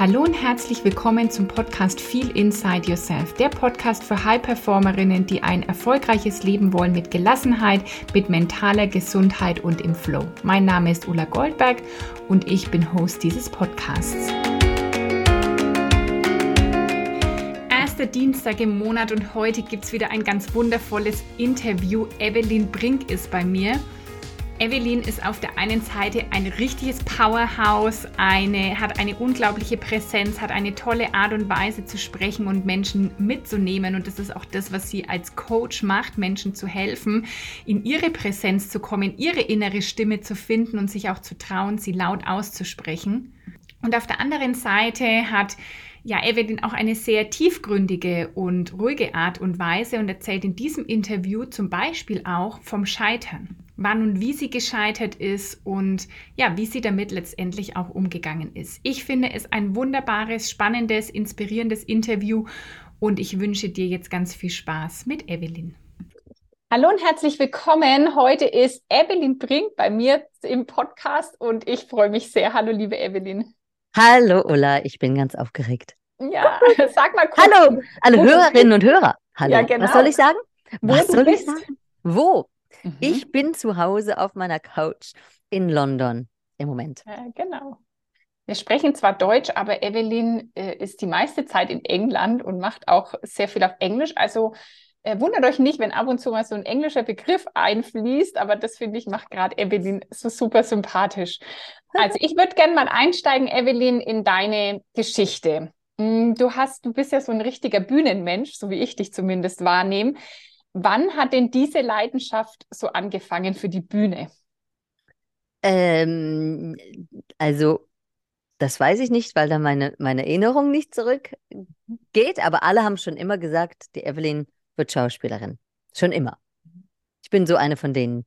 Hallo und herzlich willkommen zum Podcast Feel Inside Yourself, der Podcast für High-Performerinnen, die ein erfolgreiches Leben wollen mit Gelassenheit, mit mentaler Gesundheit und im Flow. Mein Name ist Ulla Goldberg und ich bin Host dieses Podcasts. Erster Dienstag im Monat und heute gibt es wieder ein ganz wundervolles Interview. Evelyn Brink ist bei mir. Evelyn ist auf der einen Seite ein richtiges Powerhouse, eine, hat eine unglaubliche Präsenz, hat eine tolle Art und Weise zu sprechen und Menschen mitzunehmen. Und das ist auch das, was sie als Coach macht, Menschen zu helfen, in ihre Präsenz zu kommen, ihre innere Stimme zu finden und sich auch zu trauen, sie laut auszusprechen. Und auf der anderen Seite hat ja, Evelyn auch eine sehr tiefgründige und ruhige Art und Weise und erzählt in diesem Interview zum Beispiel auch vom Scheitern wann und wie sie gescheitert ist und ja, wie sie damit letztendlich auch umgegangen ist. Ich finde es ein wunderbares, spannendes, inspirierendes Interview und ich wünsche dir jetzt ganz viel Spaß mit Evelyn. Hallo und herzlich willkommen. Heute ist Evelyn Brink bei mir im Podcast und ich freue mich sehr. Hallo, liebe Evelyn. Hallo, Ulla, ich bin ganz aufgeregt. Ja, sag mal kurz. Hallo, alle Hörerinnen und Hörer. Hallo. Ja, genau. Was soll ich sagen? Wo Was soll bist? ich sagen? Wo? Mhm. Ich bin zu Hause auf meiner Couch in London im Moment. Ja, genau. Wir sprechen zwar Deutsch, aber Evelyn äh, ist die meiste Zeit in England und macht auch sehr viel auf Englisch. Also äh, wundert euch nicht, wenn ab und zu mal so ein englischer Begriff einfließt, aber das finde ich macht gerade Evelyn so super sympathisch. Also ich würde gerne mal einsteigen, Evelyn, in deine Geschichte. Hm, du hast, du bist ja so ein richtiger Bühnenmensch, so wie ich dich zumindest wahrnehme. Wann hat denn diese Leidenschaft so angefangen für die Bühne? Ähm, also, das weiß ich nicht, weil da meine, meine Erinnerung nicht zurückgeht, aber alle haben schon immer gesagt, die Evelyn wird Schauspielerin. Schon immer. Ich bin so eine von denen,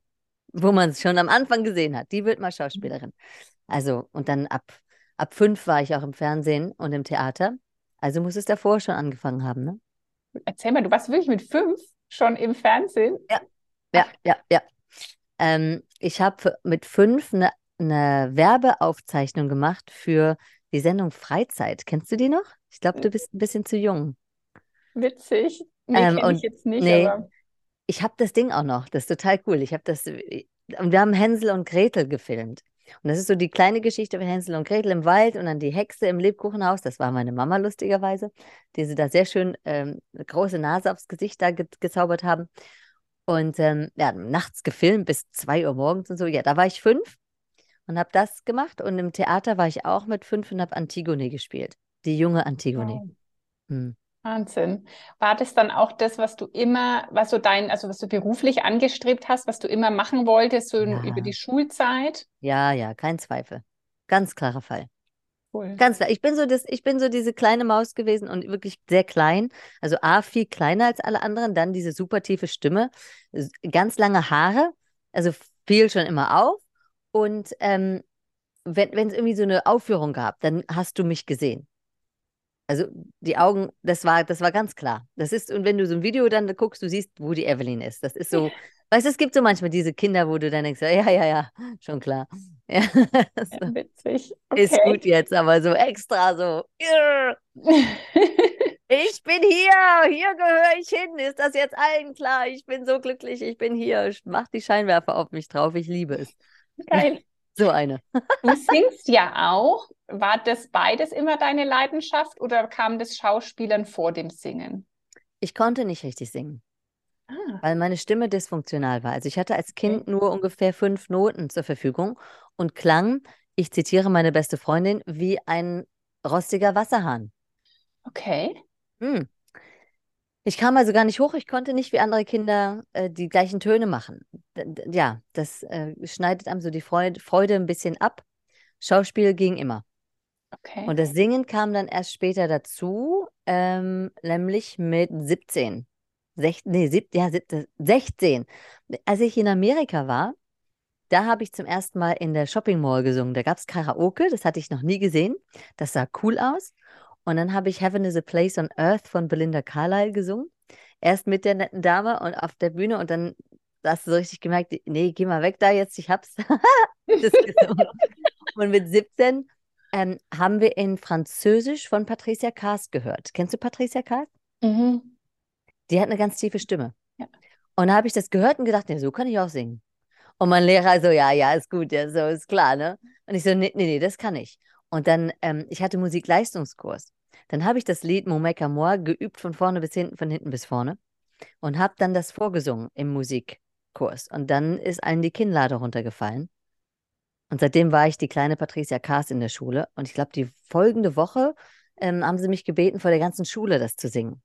wo man es schon am Anfang gesehen hat. Die wird mal Schauspielerin. Also, und dann ab, ab fünf war ich auch im Fernsehen und im Theater. Also muss es davor schon angefangen haben, ne? Erzähl mal, du warst wirklich mit fünf? Schon im Fernsehen? Ja, ja, ja, ja. Ähm, ich habe mit fünf eine ne Werbeaufzeichnung gemacht für die Sendung Freizeit. Kennst du die noch? Ich glaube, du bist ein bisschen zu jung. Witzig. Nee, ähm, und, ich jetzt nicht, nee, aber... Ich habe das Ding auch noch. Das ist total cool. Ich habe das... Und wir haben Hänsel und Gretel gefilmt. Und das ist so die kleine Geschichte von Hänsel und Gretel im Wald und dann die Hexe im Lebkuchenhaus. Das war meine Mama lustigerweise, die sie da sehr schön ähm, eine große Nase aufs Gesicht da ge gezaubert haben. Und ähm, ja, nachts gefilmt bis zwei Uhr morgens und so. Ja, da war ich fünf und habe das gemacht. Und im Theater war ich auch mit fünf und habe Antigone gespielt. Die junge Antigone. Wow. Hm. Wahnsinn. War das dann auch das, was du immer, was so dein, also was du beruflich angestrebt hast, was du immer machen wolltest, so ja. über die Schulzeit? Ja, ja, kein Zweifel. Ganz klarer Fall. Cool. Ganz klar. Ich bin so das, ich bin so diese kleine Maus gewesen und wirklich sehr klein. Also A, viel kleiner als alle anderen, dann diese super tiefe Stimme, ganz lange Haare, also fiel schon immer auf. Und ähm, wenn es irgendwie so eine Aufführung gab, dann hast du mich gesehen. Also die Augen, das war, das war ganz klar. Das ist, und wenn du so ein Video dann guckst, du siehst, wo die Evelyn ist. Das ist so, weißt du, es gibt so manchmal diese Kinder, wo du dann denkst, ja, ja, ja, schon klar. Ja, so. Witzig. Okay. Ist gut jetzt, aber so extra so. ich bin hier, hier gehöre ich hin. Ist das jetzt allen klar? Ich bin so glücklich, ich bin hier. Mach die Scheinwerfer auf mich drauf, ich liebe es. Geil. So eine. Du singst ja auch. War das beides immer deine Leidenschaft oder kam das Schauspielern vor dem Singen? Ich konnte nicht richtig singen, ah. weil meine Stimme dysfunktional war. Also ich hatte als Kind okay. nur ungefähr fünf Noten zur Verfügung und klang, ich zitiere meine beste Freundin, wie ein rostiger Wasserhahn. Okay. Hm. Ich kam also gar nicht hoch, ich konnte nicht wie andere Kinder äh, die gleichen Töne machen. D ja, das äh, schneidet einem so die Freude, Freude ein bisschen ab. Schauspiel ging immer. Okay. Und das Singen kam dann erst später dazu, ähm, nämlich mit 17. Sech, nee, sieb, ja, 16. Als ich in Amerika war, da habe ich zum ersten Mal in der Shopping Mall gesungen. Da gab es Karaoke, das hatte ich noch nie gesehen. Das sah cool aus. Und dann habe ich Heaven is a Place on Earth von Belinda Carlyle gesungen. Erst mit der netten Dame und auf der Bühne und dann hast du so richtig gemerkt, nee, geh mal weg da jetzt, ich hab's. und mit 17 ähm, haben wir in Französisch von Patricia Kaas gehört. Kennst du Patricia Kaas? Mhm. Die hat eine ganz tiefe Stimme. Ja. Und da habe ich das gehört und gedacht, nee, so kann ich auch singen. Und mein Lehrer so, ja, ja, ist gut, ja, so ist klar, ne? Und ich so, nee, nee, nee, das kann ich. Und dann, ähm, ich hatte Musikleistungskurs. Dann habe ich das Lied Mon Mec à Moi geübt von vorne bis hinten, von hinten bis vorne und habe dann das vorgesungen im Musikkurs. Und dann ist allen die Kinnlade runtergefallen. Und seitdem war ich die kleine Patricia Kaas in der Schule. Und ich glaube, die folgende Woche ähm, haben sie mich gebeten, vor der ganzen Schule das zu singen.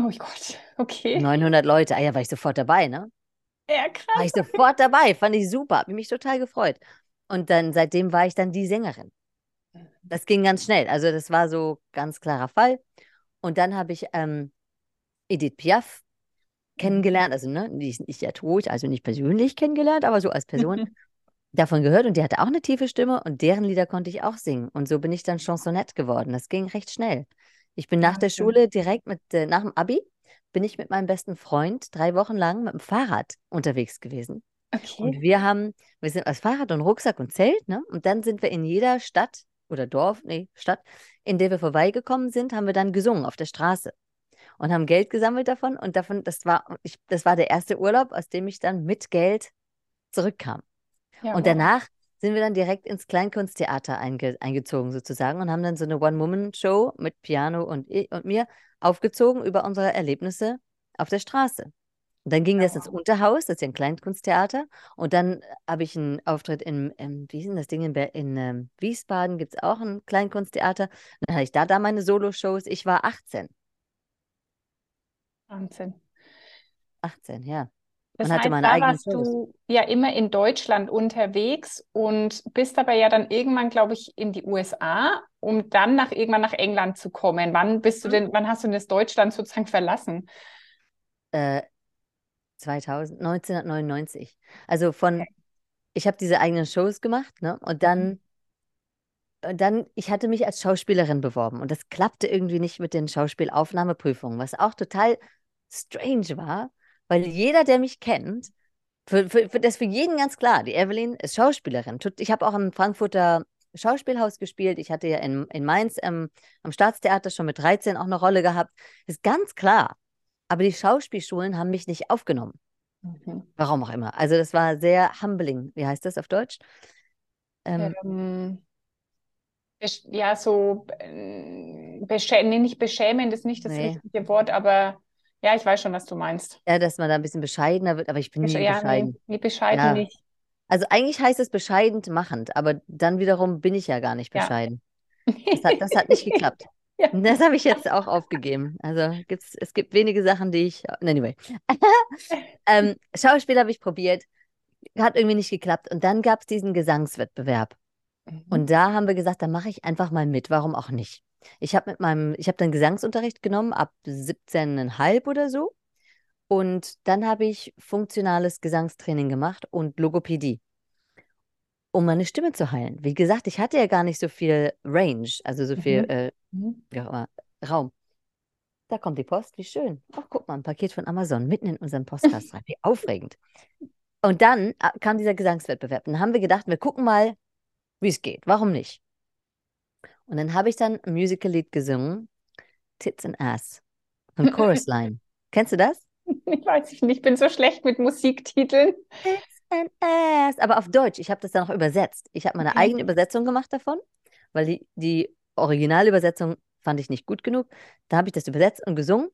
Oh Gott, okay. 900 Leute. Ah ja, war ich sofort dabei, ne? Ja, War krass. ich sofort dabei. Fand ich super. Hab mich total gefreut. Und dann, seitdem war ich dann die Sängerin. Das ging ganz schnell. Also, das war so ganz klarer Fall. Und dann habe ich ähm, Edith Piaf kennengelernt. Also, ne, die ist nicht ja tot, also nicht persönlich kennengelernt, aber so als Person davon gehört. Und die hatte auch eine tiefe Stimme und deren Lieder konnte ich auch singen. Und so bin ich dann Chansonette geworden. Das ging recht schnell. Ich bin nach der. Schule direkt mit, äh, nach dem Abi, bin ich mit meinem besten Freund drei Wochen lang mit dem Fahrrad unterwegs gewesen. Okay. Und wir haben, wir sind als Fahrrad und Rucksack und Zelt, ne? Und dann sind wir in jeder Stadt oder Dorf, nee, Stadt, in der wir vorbeigekommen sind, haben wir dann gesungen auf der Straße und haben Geld gesammelt davon. Und davon, das war, ich, das war der erste Urlaub, aus dem ich dann mit Geld zurückkam. Ja, Und danach sind wir dann direkt ins Kleinkunsttheater einge eingezogen sozusagen und haben dann so eine One-Woman-Show mit Piano und, und mir aufgezogen über unsere Erlebnisse auf der Straße. Und dann ging Ja, das ins. Unterhaus, das ist ja ein Kleinkunsttheater. Und dann habe ich einen Auftritt in, im, wie ist denn das Ding, in, in ähm, Wiesbaden gibt es auch ein Kleinkunsttheater. Und dann hatte ich da, da meine Solo-Shows. Ich war 18. Wahnsinn. 18, ja. Das Und hatte heißt, da warst Shows. du ja immer in Deutschland unterwegs und bist aber ja dann irgendwann, glaube ich, in die USA, um dann nach irgendwann nach England zu kommen. Wann bist du Mhm. denn, wann hast du denn das Deutschland sozusagen verlassen? Äh, 2000, 1999. Also von, Okay. ich habe diese eigenen Shows gemacht, ne? Und Mhm. dann, und dann, ich hatte mich als Schauspielerin beworben und das klappte irgendwie nicht mit den Schauspielaufnahmeprüfungen, was auch total strange war, weil jeder, der mich kennt, für, für, für, das ist für jeden ganz klar, die Evelyn ist Schauspielerin. Ich habe auch im Frankfurter Schauspielhaus gespielt. Ich hatte ja in, in Mainz ähm, am Staatstheater schon mit 13 auch eine Rolle gehabt. Ist ganz klar. Aber die Schauspielschulen haben mich nicht aufgenommen. Mhm. Warum auch immer. Also das war sehr humbling. Wie heißt das auf Deutsch? Ähm, Ähm, ja, so äh, beschä nee, nicht beschämend ist nicht das nee. richtige Wort, aber ja, ich weiß schon, was du meinst. Ja, dass man da ein bisschen bescheidener wird, aber ich bin Besch nie ja, nee, bescheiden. nee, bescheiden Ja. nicht. Also eigentlich heißt es bescheidend machend, aber dann wiederum bin ich ja gar nicht Ja. bescheiden. Das hat, das hat nicht geklappt. Ja. Das habe ich jetzt auch aufgegeben. Also gibt's, es gibt wenige Sachen, die ich. Anyway. ähm, Schauspiel habe ich probiert, hat irgendwie nicht geklappt. Und dann gab es diesen Gesangswettbewerb. Mhm. Und da haben wir gesagt, da mache ich einfach mal mit. Warum auch nicht? Ich habe mit meinem, ich habe dann Gesangsunterricht genommen ab 17,5 oder so. Und dann habe ich funktionales Gesangstraining gemacht und Logopädie, um meine Stimme zu heilen. Wie gesagt, ich hatte ja gar nicht so viel Range, also so viel Mhm. äh, Mhm. auch immer, Raum. Da kommt die Post, wie schön. Ach, guck mal, ein Paket von Amazon mitten in unseren Podcast rein. Wie aufregend. Und dann äh, kam dieser Gesangswettbewerb. Und dann haben wir gedacht, wir gucken mal, wie es geht. Warum nicht? Und dann habe ich dann ein Musical-Lied gesungen, Tits and Ass, von Chorus Line. Kennst du das? Ich weiß ich nicht, ich bin so schlecht mit Musiktiteln. Tits and Ass. Aber auf Deutsch. Ich habe das dann auch übersetzt. Ich habe meine Okay. eigene Übersetzung gemacht davon, weil die, die Originalübersetzung fand ich nicht gut genug. Da habe ich das übersetzt und gesungen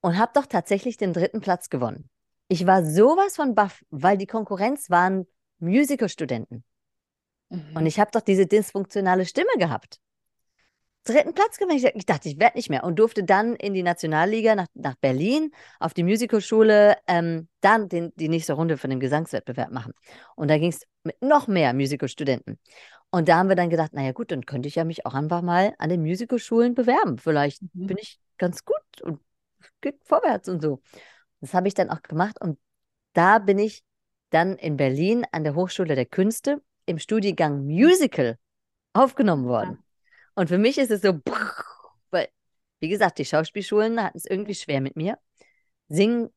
und habe doch tatsächlich den dritten Platz gewonnen. Ich war sowas von baff, weil die Konkurrenz waren Musicalstudenten. Und Mhm. ich habe doch diese dysfunktionale Stimme gehabt. Dritten Platz gewonnen. Ich, ich dachte, ich werde nicht mehr. Und durfte dann in die Nationalliga nach, nach Berlin auf die Musicalschule ähm, dann den, die nächste Runde von dem Gesangswettbewerb machen. Und da ging es mit noch mehr Musicalstudenten. Und da haben wir dann gedacht, naja gut, dann könnte ich ja mich auch einfach mal an den Musicalschulen bewerben. Vielleicht Mhm. bin ich ganz gut und geht vorwärts und so. Das habe ich dann auch gemacht. Und da bin ich dann in Berlin an der Hochschule der Künste im Studiengang Musical aufgenommen worden. Und für mich ist es so, weil, wie gesagt, die Schauspielschulen hatten es irgendwie schwer mit mir. Singen,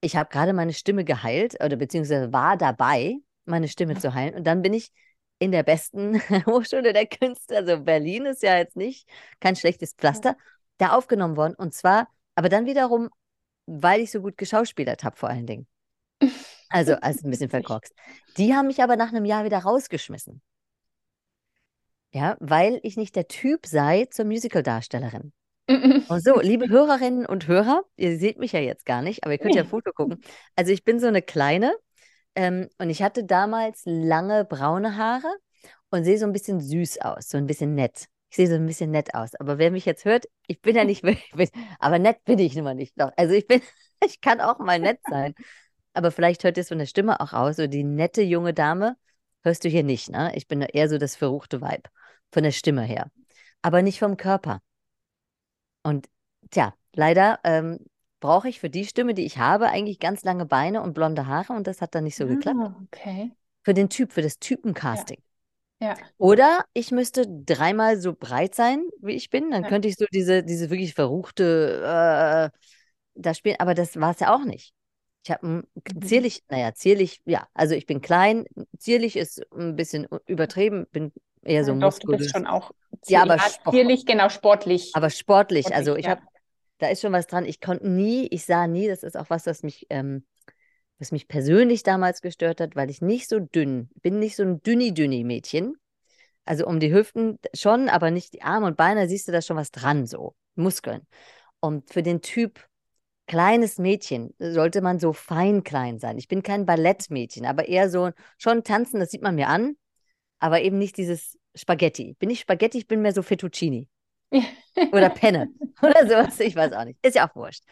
ich habe gerade meine Stimme geheilt oder beziehungsweise war dabei, meine Stimme zu heilen. Und dann bin ich in der besten Hochschule der Künste, also Berlin ist ja jetzt nicht kein schlechtes Pflaster, da aufgenommen worden. Und zwar, aber dann wiederum, weil ich so gut geschauspielert habe, vor allen Dingen. Also, also ein bisschen verkorkst. Die haben mich aber nach einem Jahr wieder rausgeschmissen. Ja, weil ich nicht der Typ sei zur Musical-Darstellerin. Und so, liebe Hörerinnen und Hörer, ihr seht mich ja jetzt gar nicht, aber ihr könnt ja ein Foto gucken. Also ich bin so eine kleine ähm, und ich hatte damals lange braune Haare und sehe so ein bisschen süß aus, so ein bisschen nett. Ich sehe so ein bisschen nett aus. Aber wer mich jetzt hört, ich bin ja nicht, aber nett bin ich immer nicht. Doch. Also ich bin, ich kann auch mal nett sein. Aber vielleicht hört ihr es von der Stimme auch aus. So die nette junge Dame hörst du hier nicht, ne? Ich bin eher so das verruchte Weib von der Stimme her. Aber nicht vom Körper. Und tja, leider ähm, brauche ich für die Stimme, die ich habe, eigentlich ganz lange Beine und blonde Haare und das hat dann nicht so ah, geklappt. Okay. Für den Typ, für das Typencasting. Ja. Oder ich müsste dreimal so breit sein, wie ich bin. Dann ja. könnte ich so diese, diese wirklich verruchte äh, da spielen. Aber das war es ja auch nicht. Ich habe mhm. zierlich, naja, zierlich, ja, also ich bin klein, zierlich ist ein bisschen übertrieben, bin eher so ja, muskulös. Doch, du bist schon auch ja, aber zierlich, genau, sportlich. Aber sportlich, sportlich also ich ja. habe, da ist schon was dran. Ich konnte nie, ich sah nie, das ist auch was, was mich, ähm, was mich persönlich damals gestört hat, weil ich nicht so dünn, bin nicht so ein dünni-dünni-Mädchen. Also um die Hüften schon, aber nicht die Arme und Beine, siehst du da schon was dran, so Muskeln. Und für den Typ kleines Mädchen sollte man so fein klein sein. Ich bin kein Ballettmädchen, aber eher so schon tanzen, das sieht man mir an, aber eben nicht dieses Spaghetti. Bin ich Spaghetti, ich bin mehr so Fettuccini. oder Penne oder sowas, ich weiß auch nicht. Ist ja auch wurscht.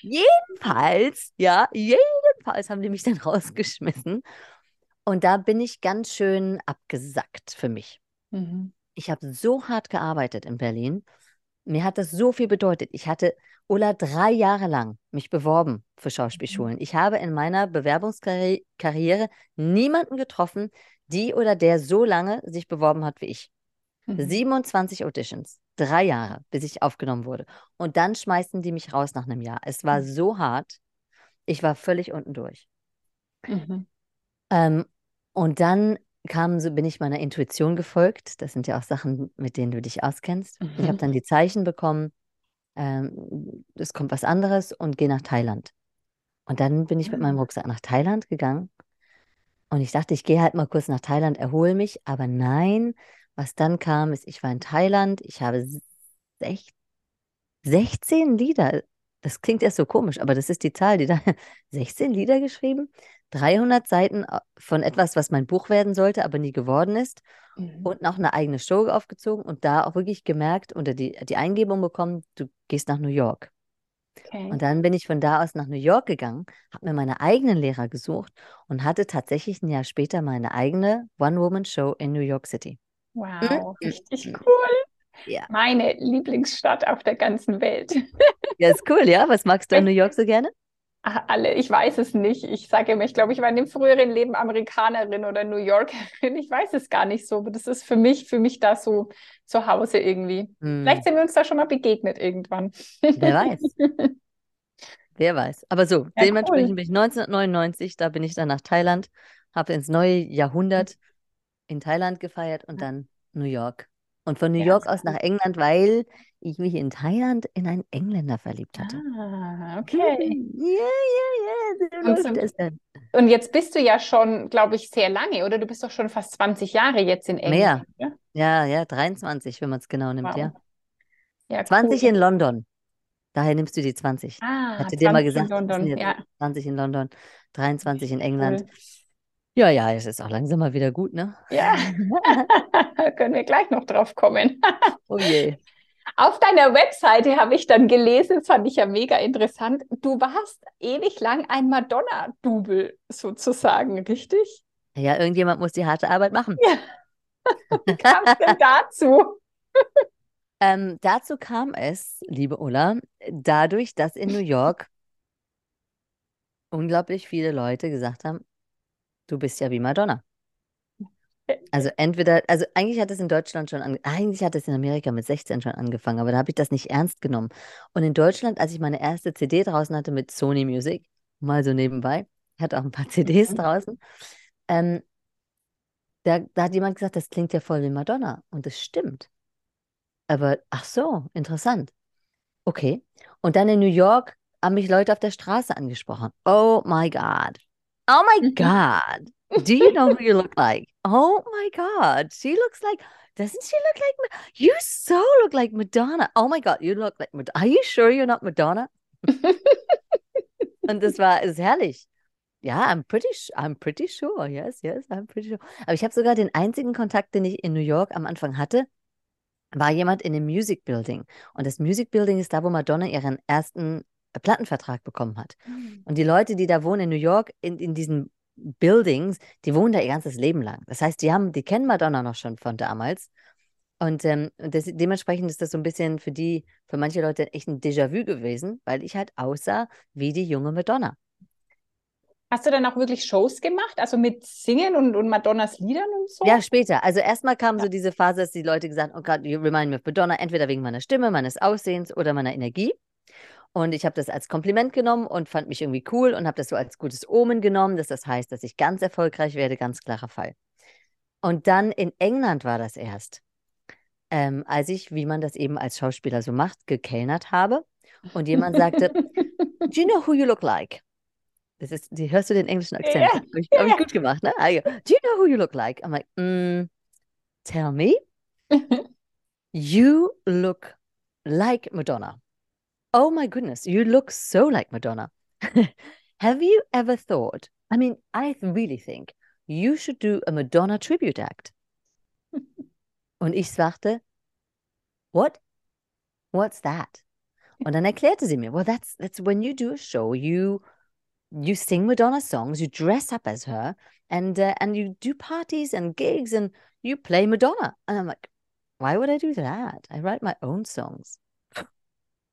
Jedenfalls, ja, jedenfalls haben die mich dann rausgeschmissen. Und da bin ich ganz schön abgesackt für mich. Mhm. Ich habe so hart gearbeitet in Berlin. Mir hat das so viel bedeutet. Ich hatte Ulla drei Jahre lang mich beworben für Schauspielschulen. Mhm. Ich habe in meiner Bewerbungskarriere niemanden getroffen, die oder der so lange sich beworben hat wie ich. Mhm. 27 Auditions, drei Jahre, bis ich aufgenommen wurde. Und dann schmeißen die mich raus nach einem Jahr. Es war mhm. so hart. Ich war völlig unten durch. Mhm. Ähm, und dann kam, so bin ich meiner Intuition gefolgt. Das sind ja auch Sachen, mit denen du dich auskennst. Ich habe mhm. dann die Zeichen bekommen, ähm, es kommt was anderes und gehe nach Thailand. Und dann bin ich mit meinem ah. Rucksack nach Thailand gegangen und ich dachte, ich gehe halt mal kurz nach Thailand, erhole mich, aber nein, was dann kam, ist, ich war in Thailand, ich habe 16 Lieder, das klingt erst so komisch, aber das ist die Zahl, die da 16 Lieder geschrieben, 300 Seiten äh, von etwas, was mein Buch werden sollte, aber nie geworden ist. Mhm. und noch eine eigene Show aufgezogen und da auch wirklich gemerkt oder die, die Eingebung bekommen, du gehst nach New York. Okay. Und dann bin ich von da aus nach New York gegangen, habe mir meine eigenen Lehrer gesucht und hatte tatsächlich ein Jahr später meine eigene One-Woman-Show in New York City. Wow, mhm. richtig cool. Ja. Meine Lieblingsstadt auf der ganzen Welt. ja, ist cool, ja. Was magst du in New York so gerne? Alle, ich weiß es nicht. Ich sage immer, ich glaube, ich war in dem früheren Leben Amerikanerin oder New Yorkerin. Ich weiß es gar nicht so, aber das ist für mich, für mich da so zu Hause irgendwie. Hm. Vielleicht sind wir uns da schon mal begegnet irgendwann. Wer weiß. Wer weiß. Aber so, ja, dementsprechend cool. bin ich 1999, da bin ich dann nach Thailand, habe ins neue Jahrhundert in Thailand gefeiert und dann New York. Und von New ja, York aus nach England, weil ich mich in Thailand in einen Engländer verliebt hatte. Ah, okay. Ja, ja, ja. So und, jetzt bist du ja schon, glaube ich, sehr lange, oder? Du bist doch schon fast 20 Jahre jetzt in England. Mehr. Ja, ja, ja 23, wenn man es genau nimmt, wow. ja. ja 20 cool. in London. Daher nimmst du die 20. Ah, Hatte dir mal gesagt, in London, ja. 20 in London, 23 in England. Cool. Ja, ja, es ist auch langsam mal wieder gut, ne? Ja, können wir gleich noch drauf kommen. oh je. Auf deiner Webseite habe ich dann gelesen, fand ich ja mega interessant. Du warst ewig lang ein Madonna-Double sozusagen, richtig? Ja, irgendjemand muss die harte Arbeit machen. Ja. Wie kam es denn dazu? ähm, dazu kam es, liebe Ulla, dadurch, dass in New York unglaublich viele Leute gesagt haben, du bist ja wie Madonna. Also entweder, also eigentlich hat es in Deutschland schon, an, eigentlich hat es in Amerika mit 16 schon angefangen, aber da habe ich das nicht ernst genommen. Und in Deutschland, als ich meine erste CD draußen hatte mit Sony Music, mal so nebenbei, hat auch ein paar CDs mhm. draußen, ähm, Da, da hat jemand gesagt, das klingt ja voll wie Madonna. Und das stimmt. Aber, ach so, interessant. Okay. Und dann in New York haben mich Leute auf der Straße angesprochen. Oh my God. Oh my God. Do you know who you look like? Oh my God. She looks like, doesn't she look like, you so look like Madonna. Oh my God, you look like Madonna. Are you sure you're not Madonna? Und das war, ist herrlich. Ja, I'm pretty, I'm pretty sure. Yes, yes, I'm pretty sure. Aber ich habe sogar den einzigen Kontakt, den ich in New York am Anfang hatte, war jemand in dem Music Building. Und das Music Building ist da, wo Madonna ihren ersten Plattenvertrag bekommen hat. Mhm. Und die Leute, die da wohnen in New York, in, in diesen Buildings, die wohnen da ihr ganzes Leben lang. Das heißt, die haben, die kennen Madonna noch schon von damals. Und ähm, das, dementsprechend ist das so ein bisschen für die, für manche Leute echt ein Déjà-vu gewesen, weil ich halt aussah wie die junge Madonna. Hast du dann auch wirklich Shows gemacht, also mit Singen und, und Madonnas Liedern und so? Ja, später. Also erstmal kam ja. so diese Phase, dass die Leute gesagt haben, oh Gott, you remind me of Madonna, entweder wegen meiner Stimme, meines Aussehens oder meiner Energie. Und ich habe das als Kompliment genommen und fand mich irgendwie cool und habe das so als gutes Omen genommen, dass das heißt, dass ich ganz erfolgreich werde, ganz klarer Fall. Und dann in England war das erst, ähm, als ich, wie man das eben als Schauspieler so macht, gekellnert habe und jemand sagte, Do you know who you look like? Das ist, die, hörst du den englischen Akzent? Yeah. Habe ich, hab ich, gut gemacht, ne? Also, Do you know who you look like? I'm like, mm, tell me. you look like Madonna. Oh my goodness, you look so like Madonna. Have you ever thought? I mean, I really think you should do a Madonna tribute act. Und ich sagte, what? What's that? Und dann erklärte sie mir, well, that's that's when you do a show, you you sing Madonna songs, you dress up as her, and uh, and you do parties and gigs, and you play Madonna. And I'm like, why would I do that? I write my own songs.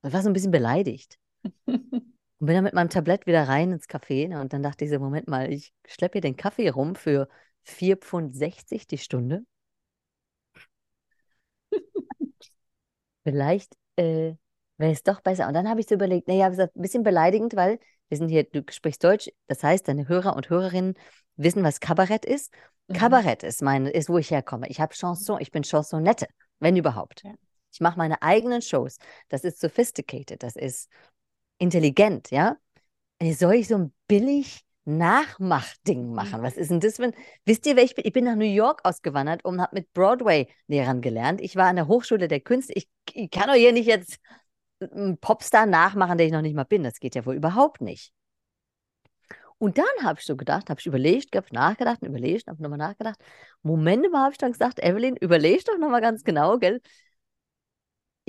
Ich war so ein bisschen beleidigt. Und bin dann mit meinem Tablett wieder rein ins Café. Ne, und dann dachte ich so, Moment mal, ich schleppe hier den Kaffee rum für 4,60 Pfund die Stunde. Vielleicht äh, wäre es doch besser. Und dann habe ich so überlegt, naja, ein bisschen beleidigend, weil wir sind hier, du sprichst Deutsch, das heißt, deine Hörer und Hörerinnen wissen, was Kabarett ist. Mhm. Kabarett ist, mein, ist, wo ich herkomme. Ich habe Chanson, ich bin Chansonette, wenn überhaupt. Ja. Ich mache meine eigenen Shows. Das ist sophisticated, das ist intelligent, ja. Soll ich so ein billig Nachmachding machen? Was ist denn das? Wenn, wisst ihr, wer ich bin? Ich bin nach New York ausgewandert und habe mit Broadway-Lehrern gelernt. Ich war an der Hochschule der Künste. Ich, ich kann doch hier nicht jetzt einen Popstar nachmachen, der ich noch nicht mal bin. Das geht ja wohl überhaupt nicht. Und dann habe ich so gedacht, habe ich überlegt, habe nachgedacht und überlegt, habe nochmal nachgedacht. Moment mal, habe ich dann gesagt, Evelyn, überleg doch nochmal ganz genau, gell?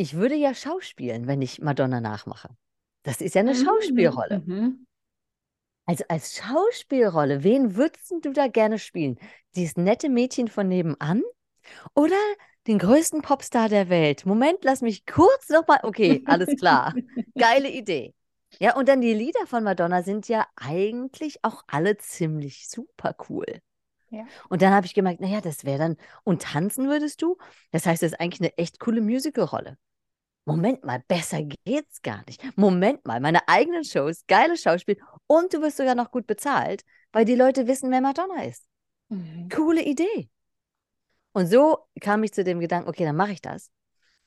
Ich würde ja schauspielen, wenn ich Madonna nachmache. Das ist ja eine mhm. Schauspielrolle. Mhm. Also als Schauspielrolle, wen würdest du da gerne spielen? Dieses nette Mädchen von nebenan oder den größten Popstar der Welt? Moment, lass mich kurz nochmal. Okay, alles klar. Geile Idee. Ja, und dann die Lieder von Madonna sind ja eigentlich auch alle ziemlich super cool. Ja. Und dann habe ich gemerkt, naja, das wäre dann, und tanzen würdest du? Das heißt, das ist eigentlich eine echt coole Musicalrolle. Moment mal, besser geht's gar nicht. Moment mal, meine eigenen Shows, geiles Schauspiel und du wirst sogar noch gut bezahlt, weil die Leute wissen, wer Madonna ist. Mhm. Coole Idee. Und so kam ich zu dem Gedanken, okay, dann mache ich das.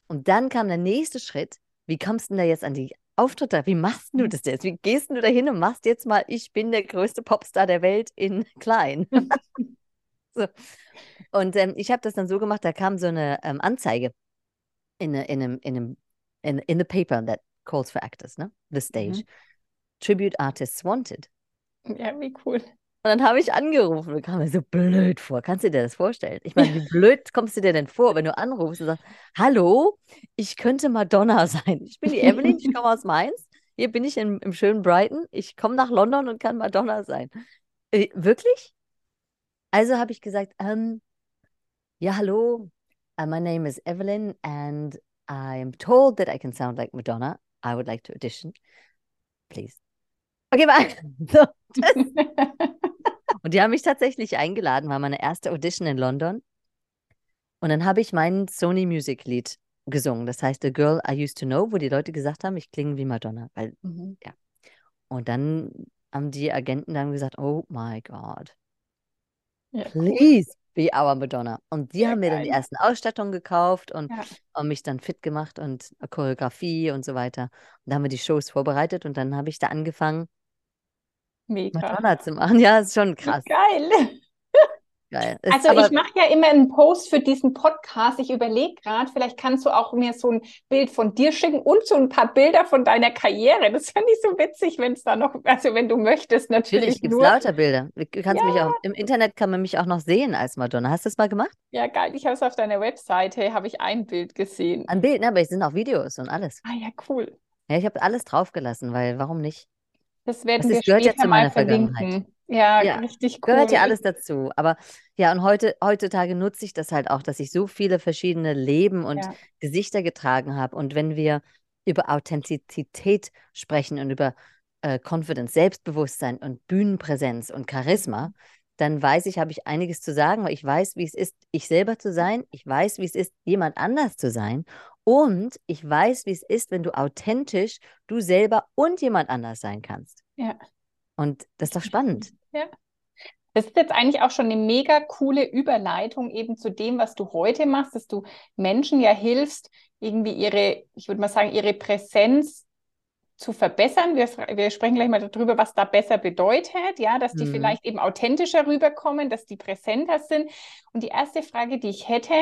Und dann kam der nächste Schritt, wie kommst du denn da jetzt an die Auftritte? Wie machst du mhm. das jetzt? Wie gehst du da hin und machst jetzt mal, ich bin der größte Popstar der Welt in klein? so. Und ähm, ich habe das dann so gemacht, da kam so eine ähm, Anzeige in, in, einem, in einem in, in the paper that calls for actors, ne? The stage. Mhm. Tribute Artists Wanted. Ja, wie cool. Und dann habe ich angerufen und kam mir so blöd vor. Kannst du dir das vorstellen? Ich meine, wie blöd kommst du dir denn vor, wenn du anrufst und sagst, hallo, ich könnte Madonna sein. Ich bin die Evelyn, ich komme aus Mainz. Hier bin ich in, im schönen Brighton. Ich komme nach London und kann Madonna sein. Äh, wirklich? Also habe ich gesagt, ähm, ja, hallo, uh, my name is Evelyn and I'm told that I can sound like Madonna. I would like to audition. Please. Okay, bye. So, und die haben mich tatsächlich eingeladen, war meine erste Audition in London. Und dann habe ich mein Sony Music Lied gesungen. Das heißt, The Girl I Used to Know, wo die Leute gesagt haben, ich klinge wie Madonna. Weil, mhm. ja. Und dann haben die Agenten dann gesagt, oh my God. Ja, Please, wie Our Madonna. Und die Sehr haben mir dann die ersten Ausstattungen gekauft und, Ja. und mich dann fit gemacht und Choreografie und so weiter. Und da haben wir die Shows vorbereitet und dann habe ich da angefangen, Mega. Madonna zu machen. Ja, ist schon krass. Geil. Geil. Ist Also ich mache ja immer einen Post für diesen Podcast. Ich überlege gerade, vielleicht kannst du auch mir so ein Bild von dir schicken und so ein paar Bilder von deiner Karriere. Das fände ich so witzig, wenn es da noch, also wenn du möchtest, natürlich natürlich gibt es lauter Bilder. Du kannst mich auch, im Internet kann man mich auch noch sehen als Madonna. Hast du das mal gemacht? Ja, geil. Ich habe es auf deiner Webseite, habe ich ein Bild gesehen. Ein Bild, ne? Aber es sind auch Videos und alles. Ah ja, cool. Ja, ich habe alles draufgelassen, weil warum nicht? Das werden Das wir gehört ja später zu mal meiner Vergangenheit. Ja, Ja, richtig Gehört ja cool. alles dazu. Aber ja, und heute, heutzutage nutze ich das halt auch, dass ich so viele verschiedene Leben und Ja. Gesichter getragen habe. Und wenn wir über Authentizität sprechen und über äh, Confidence, Selbstbewusstsein und Bühnenpräsenz und Charisma, dann weiß ich, habe ich einiges zu sagen, weil ich weiß, wie es ist, ich selber zu sein. Ich weiß, wie es ist, jemand anders zu sein. Und ich weiß, wie es ist, wenn du authentisch du selber und jemand anders sein kannst. Ja. Und das ist doch spannend. Ja. Das ist jetzt eigentlich auch schon eine mega coole Überleitung eben zu dem, was du heute machst, dass du Menschen ja hilfst, irgendwie ihre, ich würde mal sagen, ihre Präsenz zu verbessern. Wir, wir sprechen gleich mal darüber, was da besser bedeutet, ja, dass die Mhm. vielleicht eben authentischer rüberkommen, dass die präsenter sind. Und die erste Frage, die ich hätte,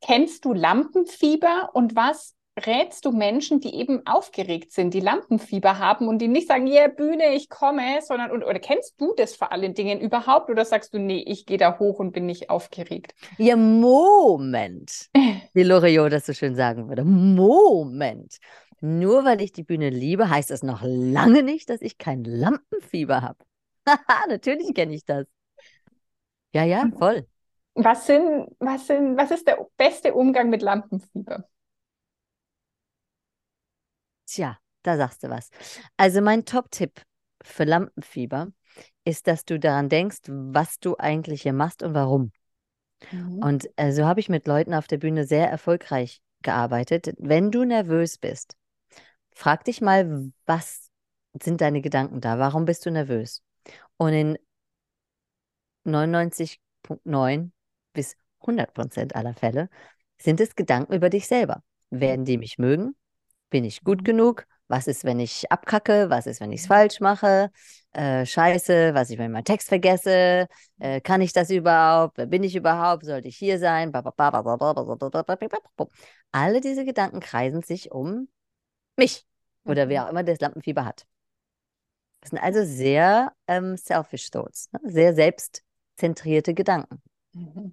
kennst du Lampenfieber und was rätst du Menschen, die eben aufgeregt sind, die Lampenfieber haben und die nicht sagen, ja, Bühne, ich komme, sondern, und, oder kennst du das vor allen Dingen überhaupt oder sagst du, nee, ich gehe da hoch und bin nicht aufgeregt? Ja, Moment. Wie Loriot das so schön sagen würde. Moment. Nur weil ich die Bühne liebe, heißt das noch lange nicht, dass ich kein Lampenfieber habe. Haha, Natürlich kenne ich das. Ja, ja, voll. Was sind, was sind, was ist der beste Umgang mit Lampenfieber? Tja, da sagst du was. Also mein Top-Tipp für Lampenfieber ist, dass du daran denkst, was du eigentlich hier machst und warum. Mhm. Und äh, so habe ich mit Leuten auf der Bühne sehr erfolgreich gearbeitet. Wenn du nervös bist, frag dich mal, was sind deine Gedanken da? Warum bist du nervös? Und in 99,9 bis 100 Prozent aller Fälle sind es Gedanken über dich selber. Werden die mich mögen? Bin ich gut Mhm. genug? Was ist, wenn ich abkacke? Was ist, wenn ich es falsch mache? Äh, scheiße, was ich, wenn ich meinen Text vergesse? Äh, kann ich das überhaupt? Wer bin ich überhaupt? Sollte ich hier sein? Alle diese Gedanken kreisen sich um mich oder wer Mhm. auch immer das Lampenfieber hat. Das sind also sehr ähm, selfish thoughts, ne? sehr selbstzentrierte Gedanken. Mhm.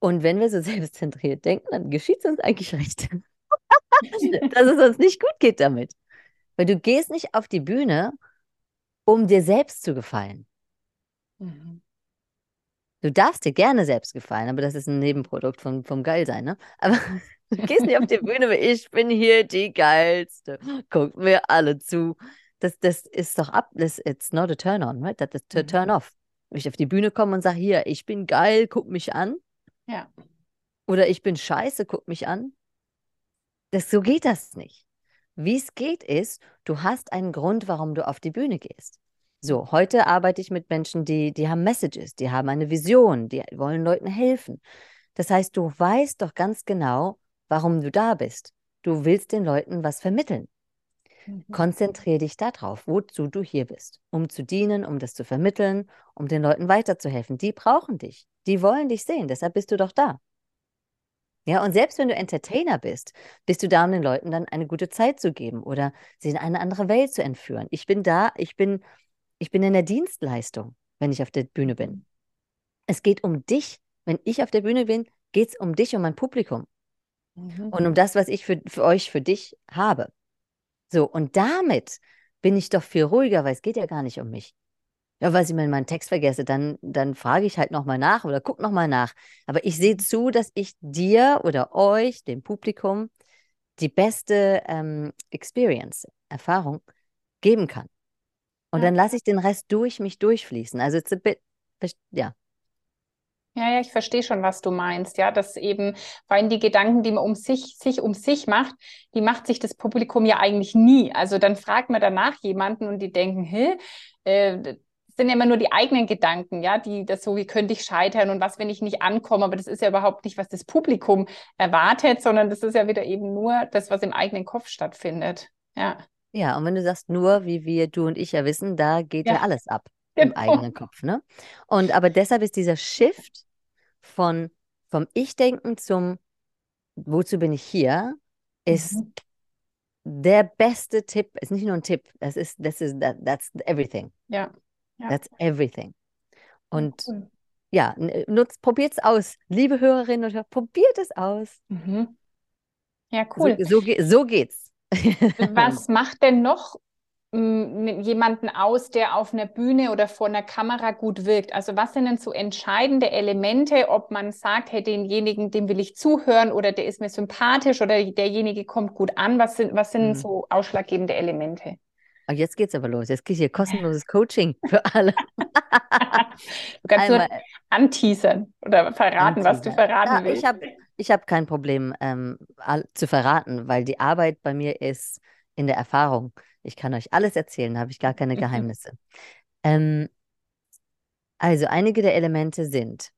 Und wenn wir so selbstzentriert denken, dann geschieht es uns eigentlich recht, dass es uns nicht gut geht damit. Weil du gehst nicht auf die Bühne, um dir selbst zu gefallen. Mhm. Du darfst dir gerne selbst gefallen, aber das ist ein Nebenprodukt vom, vom Geilsein, ne? Aber du gehst nicht auf die Bühne, weil ich bin hier die Geilste. Guckt mir alle zu. Das, das ist doch ab, das, it's not a turn on, right? Das ist a Mhm. turn off. Wenn ich auf die Bühne komme und sage, hier, ich bin geil, guck mich an. Ja. Oder ich bin scheiße, guck mich an. Das, so geht das nicht. Wie es geht, ist, du hast einen Grund, warum du auf die Bühne gehst. So, heute arbeite ich mit Menschen, die, die haben Messages, die haben eine Vision, die wollen Leuten helfen. Das heißt, du weißt doch ganz genau, warum du da bist. Du willst den Leuten was vermitteln. Mhm. Konzentriere dich darauf, wozu du hier bist, um zu dienen, um das zu vermitteln, um den Leuten weiterzuhelfen. Die brauchen dich. Die wollen dich sehen, deshalb bist du doch da. Ja, und selbst wenn du Entertainer bist, bist du da, um den Leuten dann eine gute Zeit zu geben oder sie in eine andere Welt zu entführen. Ich bin da, ich bin, ich bin in der Dienstleistung, wenn ich auf der Bühne bin. Es geht um dich. Wenn ich auf der Bühne bin, geht es um dich, um mein Publikum Mhm. und um das, was ich für, für euch, für dich habe. So, und damit bin ich doch viel ruhiger, weil es geht ja gar nicht um mich. Ja, weil ich mir meinen Text vergesse, dann, dann frage ich halt nochmal nach oder guck nochmal nach. Aber ich sehe zu, dass ich dir oder euch, dem Publikum, die beste ähm, Experience, Erfahrung geben kann. Und Ja. dann lasse ich den Rest durch mich durchfließen. Also, it's a bit, ja. Ja, ja, ich verstehe schon, was du meinst. Ja, dass eben, allem die Gedanken, die man um sich, sich um sich macht, die macht sich das Publikum ja eigentlich nie. Also dann fragt man danach jemanden und die denken, hä, äh, sind ja immer nur die eigenen Gedanken, ja, die das so, wie könnte ich scheitern und was, wenn ich nicht ankomme. Aber das ist ja überhaupt nicht, was das Publikum erwartet, sondern das ist ja wieder eben nur das, was im eigenen Kopf stattfindet. Ja. Ja, und wenn du sagst nur, wie wir, du und ich ja wissen, da geht ja, ja alles ab genau. im eigenen Kopf, ne? Und aber deshalb ist dieser Shift von vom Ich-Denken zum Wozu bin ich hier, ist mhm. der beste Tipp, ist nicht nur ein Tipp, das ist, das ist, that, that's everything. Ja. Ja. That's everything. Und cool. ja, nutzt, probiert es aus. Liebe Hörerinnen und Hörer, probiert es aus. Mhm. Ja, cool. So, so, so geht's. Was macht denn noch jemanden aus, der auf einer Bühne oder vor einer Kamera gut wirkt? Also was sind denn so entscheidende Elemente, ob man sagt, hey, denjenigen, dem will ich zuhören oder der ist mir sympathisch oder derjenige kommt gut an? Was sind, was sind mhm. so ausschlaggebende Elemente? Und jetzt geht's aber los. Jetzt kriege ich hier kostenloses Coaching für alle. du kannst Einmal. nur anteasern oder verraten, anteasern. was du verraten ja, willst. Ich habe ich hab kein Problem ähm, zu verraten, weil die Arbeit bei mir ist in der Erfahrung. Ich kann euch alles erzählen, da habe ich gar keine Geheimnisse. ähm, also einige der Elemente sind,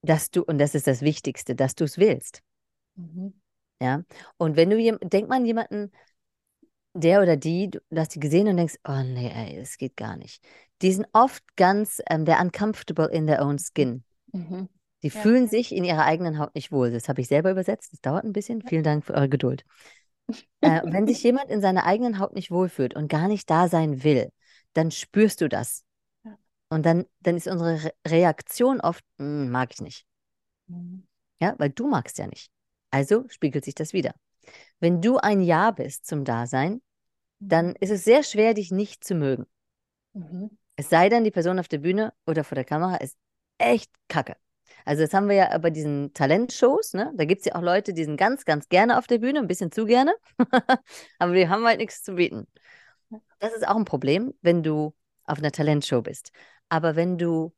dass du, und das ist das Wichtigste, dass du es willst. Mhm. Ja. Und wenn du, denk mal an jemanden, der oder die, du hast die gesehen und denkst, oh nee, ey, das geht gar nicht. Die sind oft ganz, ähm, they're uncomfortable in their own skin. Mhm. Die ja. fühlen sich in ihrer eigenen Haut nicht wohl. Das habe ich selber übersetzt. Das dauert ein bisschen. Vielen Dank für eure Geduld. Äh, wenn sich jemand in seiner eigenen Haut nicht wohlfühlt und gar nicht da sein will, dann spürst du das. Ja. Und dann, dann ist unsere Re Reaktion oft, hm, mag ich nicht. Mhm. Ja, weil du magst ja nicht. Also spiegelt sich das wieder. Wenn du ein Ja bist zum Dasein, dann ist es sehr schwer, dich nicht zu mögen. Mhm. Es sei denn, die Person auf der Bühne oder vor der Kamera ist echt kacke. Also das haben wir ja bei diesen Talentshows, ne? Da gibt es ja auch Leute, die sind ganz, ganz gerne auf der Bühne, ein bisschen zu gerne, aber die haben halt nichts zu bieten. Das ist auch ein Problem, wenn du auf einer Talentshow bist. Aber wenn du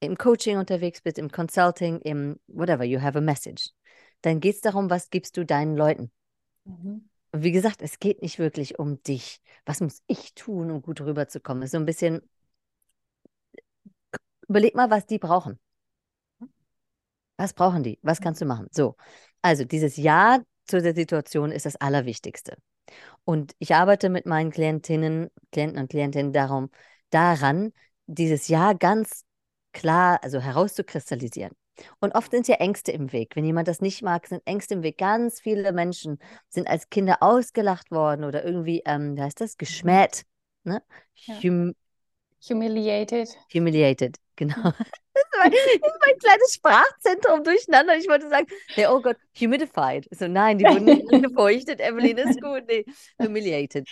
im Coaching unterwegs bist, im Consulting, im whatever, you have a message, dann geht es darum, was gibst du deinen Leuten. Mhm. Wie gesagt, es geht nicht wirklich um dich. Was muss ich tun, um gut rüberzukommen? Ist so ein bisschen, überleg mal, was die brauchen. Was brauchen die? Was kannst du machen? So, also dieses Ja zu der Situation ist das Allerwichtigste. Und ich arbeite mit meinen Klientinnen, Klienten und Klientinnen darum, daran, dieses Ja ganz klar, also herauszukristallisieren. Und oft sind ja Ängste im Weg. Wenn jemand das nicht mag, sind Ängste im Weg. Ganz viele Menschen sind als Kinder ausgelacht worden oder irgendwie, ähm, wie heißt das, geschmäht. Ne? Hum Humiliated. Humiliated, genau. mein, mein kleines Sprachzentrum durcheinander. Ich wollte sagen, hey, oh Gott, humidified. So, nein, die wurden nicht angefeuchtet. Evelyn ist gut. Nee, humiliated.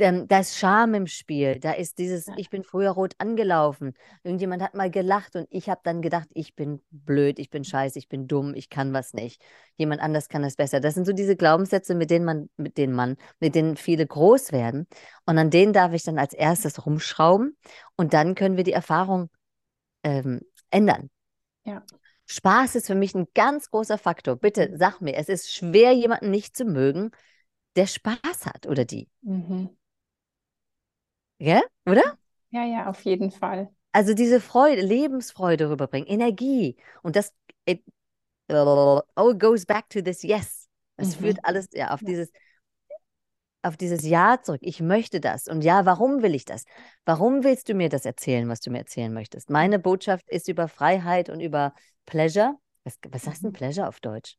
Ähm, da ist Scham im Spiel. Da ist dieses, ich bin früher rot angelaufen. Irgendjemand hat mal gelacht und ich habe dann gedacht, ich bin blöd, ich bin scheiße, ich bin dumm, ich kann was nicht. Jemand anders kann das besser. Das sind so diese Glaubenssätze, mit denen man, mit denen man, mit denen viele groß werden. Und an denen darf ich dann als erstes rumschrauben. Und dann können wir die Erfahrung ähm, ändern. Ja. Spaß ist für mich ein ganz großer Faktor. Bitte mhm. sag mir, es ist schwer, jemanden nicht zu mögen, der Spaß hat oder die. Mhm. Ja, oder? Ja, ja, auf jeden Fall. Also diese Freude, Lebensfreude rüberbringen, Energie. Und das, it, oh, goes back to this yes. Es mhm. führt alles ja, auf ja. dieses, auf dieses Ja zurück. Ich möchte das. Und ja, warum will ich das? Warum willst du mir das erzählen, was du mir erzählen möchtest? Meine Botschaft ist über Freiheit und über Pleasure. Was, was heißt denn mhm. Pleasure auf Deutsch?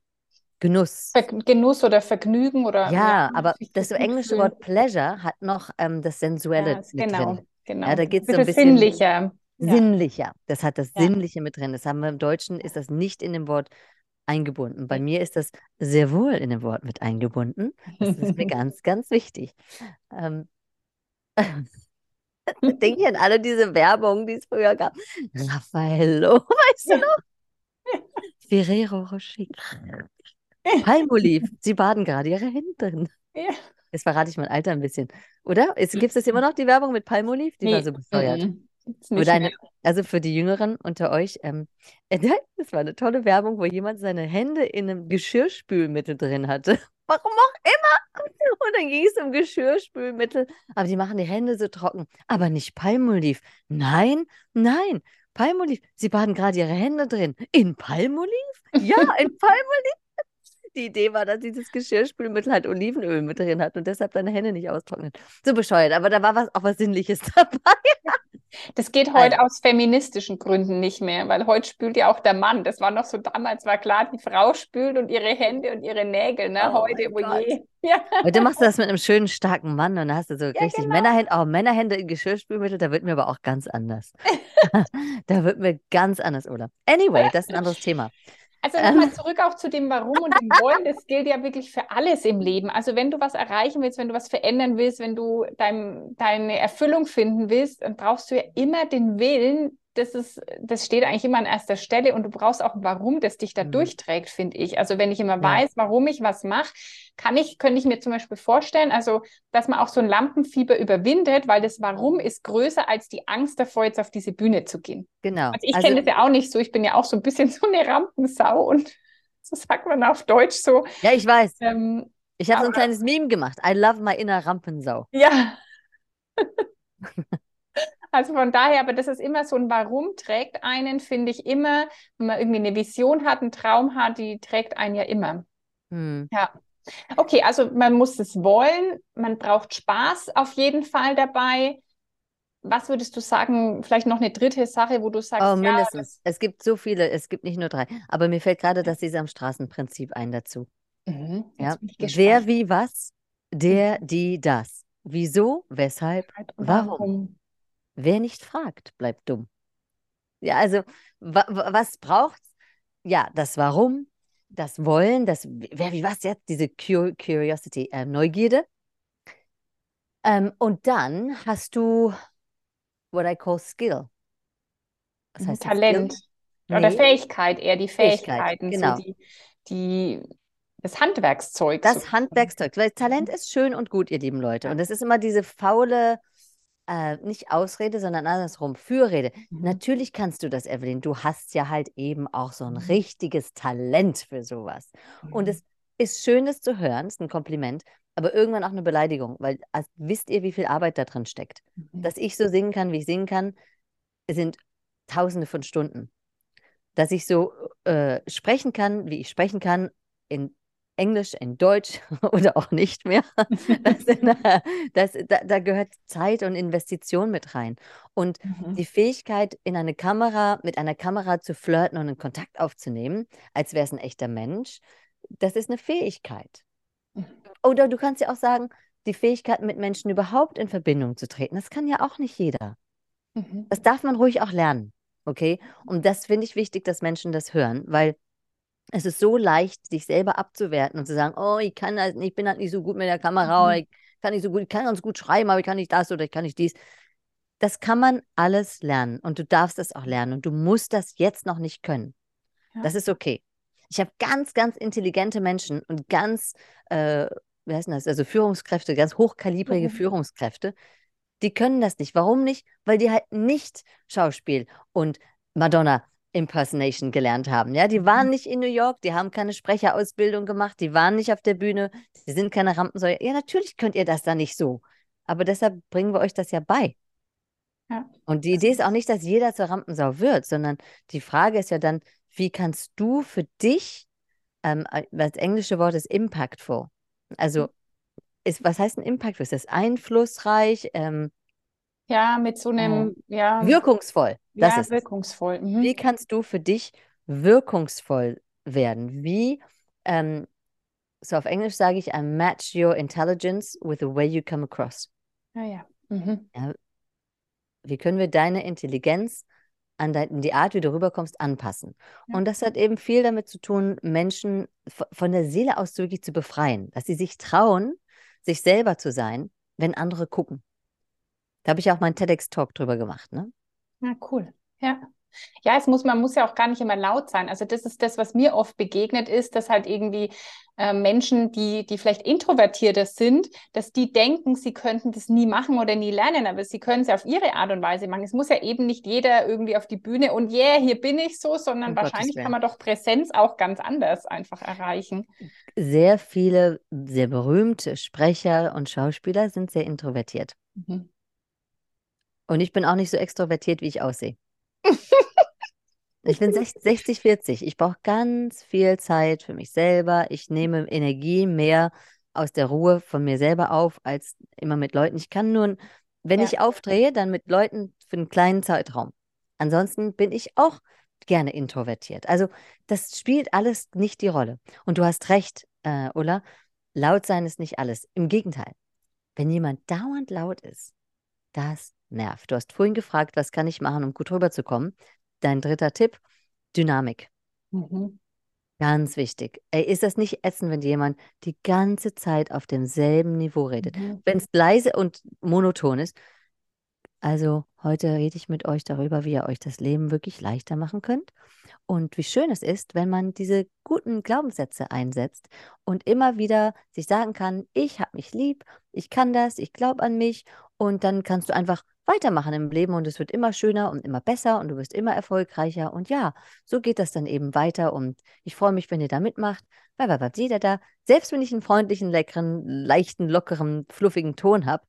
Genuss. Ver Genuss oder Vergnügen oder. Ja, ja aber das englische Wort Pleasure hat noch ähm, das Sensuelle ja, genau, drin. Genau. Ja, da geht es so ein bisschen sinnlicher. Sinnlicher. Das hat das Sinnliche mit drin. Das haben wir im Deutschen, ist das nicht in dem Wort eingebunden. Bei mir ist das sehr wohl in dem Wort mit eingebunden. Das ist mir ganz, ganz wichtig. Ähm, denke ich an alle diese Werbung, die es früher gab. Raffaello, weißt du noch? Ferrero Rocher. Palmolive, sie baden gerade ihre Hände drin. Ja. Jetzt verrate ich mein Alter ein bisschen. Oder? Gibt es immer noch, die Werbung mit Palmolive? Die nee. war so bescheuert. Mhm. Eine, also für die Jüngeren unter euch, ähm, das war eine tolle Werbung, wo jemand seine Hände in einem Geschirrspülmittel drin hatte. Warum auch immer. Und dann ging es um Geschirrspülmittel. Aber die machen die Hände so trocken. Aber nicht Palmolive. Nein, nein. Palmolive. Sie baden gerade ihre Hände drin. In Palmolive? Ja, in Palmolive. Die Idee war, dass dieses Geschirrspülmittel halt Olivenöl mit drin hat und deshalb deine Hände nicht austrocknen. So bescheuert, aber da war was, auch was Sinnliches dabei. Das geht heute aus feministischen Gründen nicht mehr, weil heute spült ja auch der Mann. Das war noch so damals, war klar, die Frau spült und ihre Hände und ihre Nägel. Ne? Oh heute, oh je. Ja. Heute machst du das mit einem schönen, starken Mann und dann hast du so richtig genau. Männerhände, auch Männerhände in Geschirrspülmittel, da wird mir aber auch ganz anders. da wird mir ganz anders, Olaf. Anyway, das ist ein anderes Thema. Also nochmal zurück auch zu dem Warum und dem Wollen. Das gilt ja wirklich für alles im Leben. Also wenn du was erreichen willst, wenn du was verändern willst, wenn du dein, deine Erfüllung finden willst, dann brauchst du ja immer den Willen. Das, ist, das steht eigentlich immer an erster Stelle und du brauchst auch ein Warum, das dich da Mhm. durchträgt, finde ich. Also wenn ich immer Ja. weiß, warum ich was mache, kann ich, könnte ich mir zum Beispiel vorstellen, also dass man auch so ein Lampenfieber überwindet, weil das Warum ist größer als die Angst davor, jetzt auf diese Bühne zu gehen. Genau. Also ich Also- kenne das ja auch nicht so. Ich bin ja auch so ein bisschen so eine Rampensau und so sagt man auf Deutsch so. Ja, ich weiß. Ähm, Ich habe so ein kleines Meme gemacht. I love my inner Rampensau. ja. Also von daher, aber das ist immer so ein Warum trägt einen, finde ich immer, wenn man irgendwie eine Vision hat, einen Traum hat, die trägt einen ja immer. Hm. Ja. Okay, also man muss es wollen, man braucht Spaß auf jeden Fall dabei. Was würdest du sagen, vielleicht noch eine dritte Sache, wo du sagst, Oh, ja, mindestens. Es gibt so viele, es gibt nicht nur drei. Aber mir fällt gerade das Sesamstraßenprinzip ein dazu. mhm, Ja. Wer, wie, was, der, die, das. Wieso, weshalb, warum? Wer nicht fragt, bleibt dumm. Ja, also, wa wa- was braucht's? Ja, das Warum, das Wollen, das Wer, wie, was jetzt, diese Cu Curiosity, äh, Neugierde. Ähm, und dann hast du what I call Skill. Was heißt das? Skill? Talent oder Nee, Fähigkeit, eher die Fähigkeit, Fähigkeiten, genau. so die, die, das Handwerkszeug. Das sozusagen. Handwerkszeug, weil Talent ist schön und gut, ihr lieben Leute. Und es ist immer diese faule, äh, nicht Ausrede, sondern andersrum, Fürrede. Mhm. Natürlich kannst du das, Evelyn. Du hast ja halt eben auch so ein Mhm. richtiges Talent für sowas. Und Mhm. es ist schön, das zu hören, ist ein Kompliment, aber irgendwann auch eine Beleidigung, weil also, wisst ihr, wie viel Arbeit da drin steckt? Mhm. Dass ich so singen kann, wie ich singen kann, sind Tausende von Stunden. Dass ich so äh, sprechen kann, wie ich sprechen kann, in Englisch, in Deutsch oder auch nicht mehr. Das, äh, das, da, da gehört Zeit und Investition mit rein. Und Mhm. die Fähigkeit, in eine Kamera, mit einer Kamera zu flirten und einen Kontakt aufzunehmen, als wäre es ein echter Mensch, das ist eine Fähigkeit. Oder du kannst ja auch sagen, die Fähigkeit, mit Menschen überhaupt in Verbindung zu treten, das kann ja auch nicht jeder. Mhm. Das darf man ruhig auch lernen, okay? Und das finde ich wichtig, dass Menschen das hören, weil es ist so leicht, sich selber abzuwerten und zu sagen, oh, ich kann nicht, ich bin halt nicht so gut mit der Kamera Mhm. oder ich kann nicht so gut, ich kann ganz gut schreiben, aber ich kann nicht das oder ich kann nicht dies. Das kann man alles lernen und du darfst es auch lernen und du musst das jetzt noch nicht können. Ja. Das ist okay. Ich habe ganz, ganz intelligente Menschen und ganz, äh, wie heißt das, also Führungskräfte, ganz hochkalibrige Mhm. Führungskräfte, die können das nicht. Warum nicht? Weil die halt nicht Schauspiel und Madonna Impersonation gelernt haben. Ja, die waren nicht in New York, die haben keine Sprecherausbildung gemacht, die waren nicht auf der Bühne, die sind keine Rampensäue. Ja, natürlich könnt ihr das da nicht so. Aber deshalb bringen wir euch das ja bei. Ja. Und die Idee ist auch nicht, dass jeder zur Rampensau wird, sondern die Frage ist ja dann, wie kannst du für dich, ähm, äh, das englische Wort ist impactful. Also, ist, was heißt ein impactful? Ist das einflussreich, ähm, Ja, mit so einem, ja, wirkungsvoll? Das ja, ist wirkungsvoll. Mhm. Wie kannst du für dich wirkungsvoll werden? Wie, ähm, so auf Englisch sage ich, I match your intelligence with the way you come across. Ja, ja. Mhm. Wie können wir deine Intelligenz an dein, die Art, wie du rüberkommst, anpassen? Ja. Und das hat eben viel damit zu tun, Menschen von der Seele aus wirklich zu befreien, dass sie sich trauen, sich selber zu sein, wenn andere gucken. Da habe ich auch meinen TEDx-Talk drüber gemacht, ne? Ja, cool. Ja. Ja, es muss, man muss ja auch gar nicht immer laut sein. Also das ist das, was mir oft begegnet ist, dass halt irgendwie äh, Menschen, die, die vielleicht introvertierter sind, dass die denken, sie könnten das nie machen oder nie lernen, aber sie können es ja auf ihre Art und Weise machen. Es muss ja eben nicht jeder irgendwie auf die Bühne und yeah, hier bin ich so, sondern um wahrscheinlich kann man doch Präsenz auch ganz anders einfach erreichen. Sehr viele sehr berühmte Sprecher und Schauspieler sind sehr introvertiert. Mhm. Und ich bin auch nicht so extrovertiert, wie ich aussehe. Ich bin 60, 40. Ich brauche ganz viel Zeit für mich selber. Ich nehme Energie mehr aus der Ruhe von mir selber auf, als immer mit Leuten. Ich kann nur, wenn ja. ich aufdrehe, dann mit Leuten für einen kleinen Zeitraum. Ansonsten bin ich auch gerne introvertiert. Also das spielt alles nicht die Rolle. Und du hast recht, äh, Ulla, laut sein ist nicht alles. Im Gegenteil, wenn jemand dauernd laut ist, das nervt. Du hast vorhin gefragt, was kann ich machen, um gut rüberzukommen. Dein dritter Tipp, Dynamik. Mhm. Ganz wichtig. Ey, ist das nicht Essen, wenn jemand die ganze Zeit auf demselben Niveau redet? Mhm. Wenn es leise und monoton ist. Also heute rede ich mit euch darüber, wie ihr euch das Leben wirklich leichter machen könnt und wie schön es ist, wenn man diese guten Glaubenssätze einsetzt und immer wieder sich sagen kann, ich habe mich lieb, ich kann das, ich glaube an mich und dann kannst du einfach weitermachen im Leben und es wird immer schöner und immer besser und du wirst immer erfolgreicher. Und ja, so geht das dann eben weiter und ich freue mich, wenn ihr da mitmacht. Weil was jeder da, selbst wenn ich einen freundlichen, leckeren, leichten, lockeren, fluffigen Ton habe,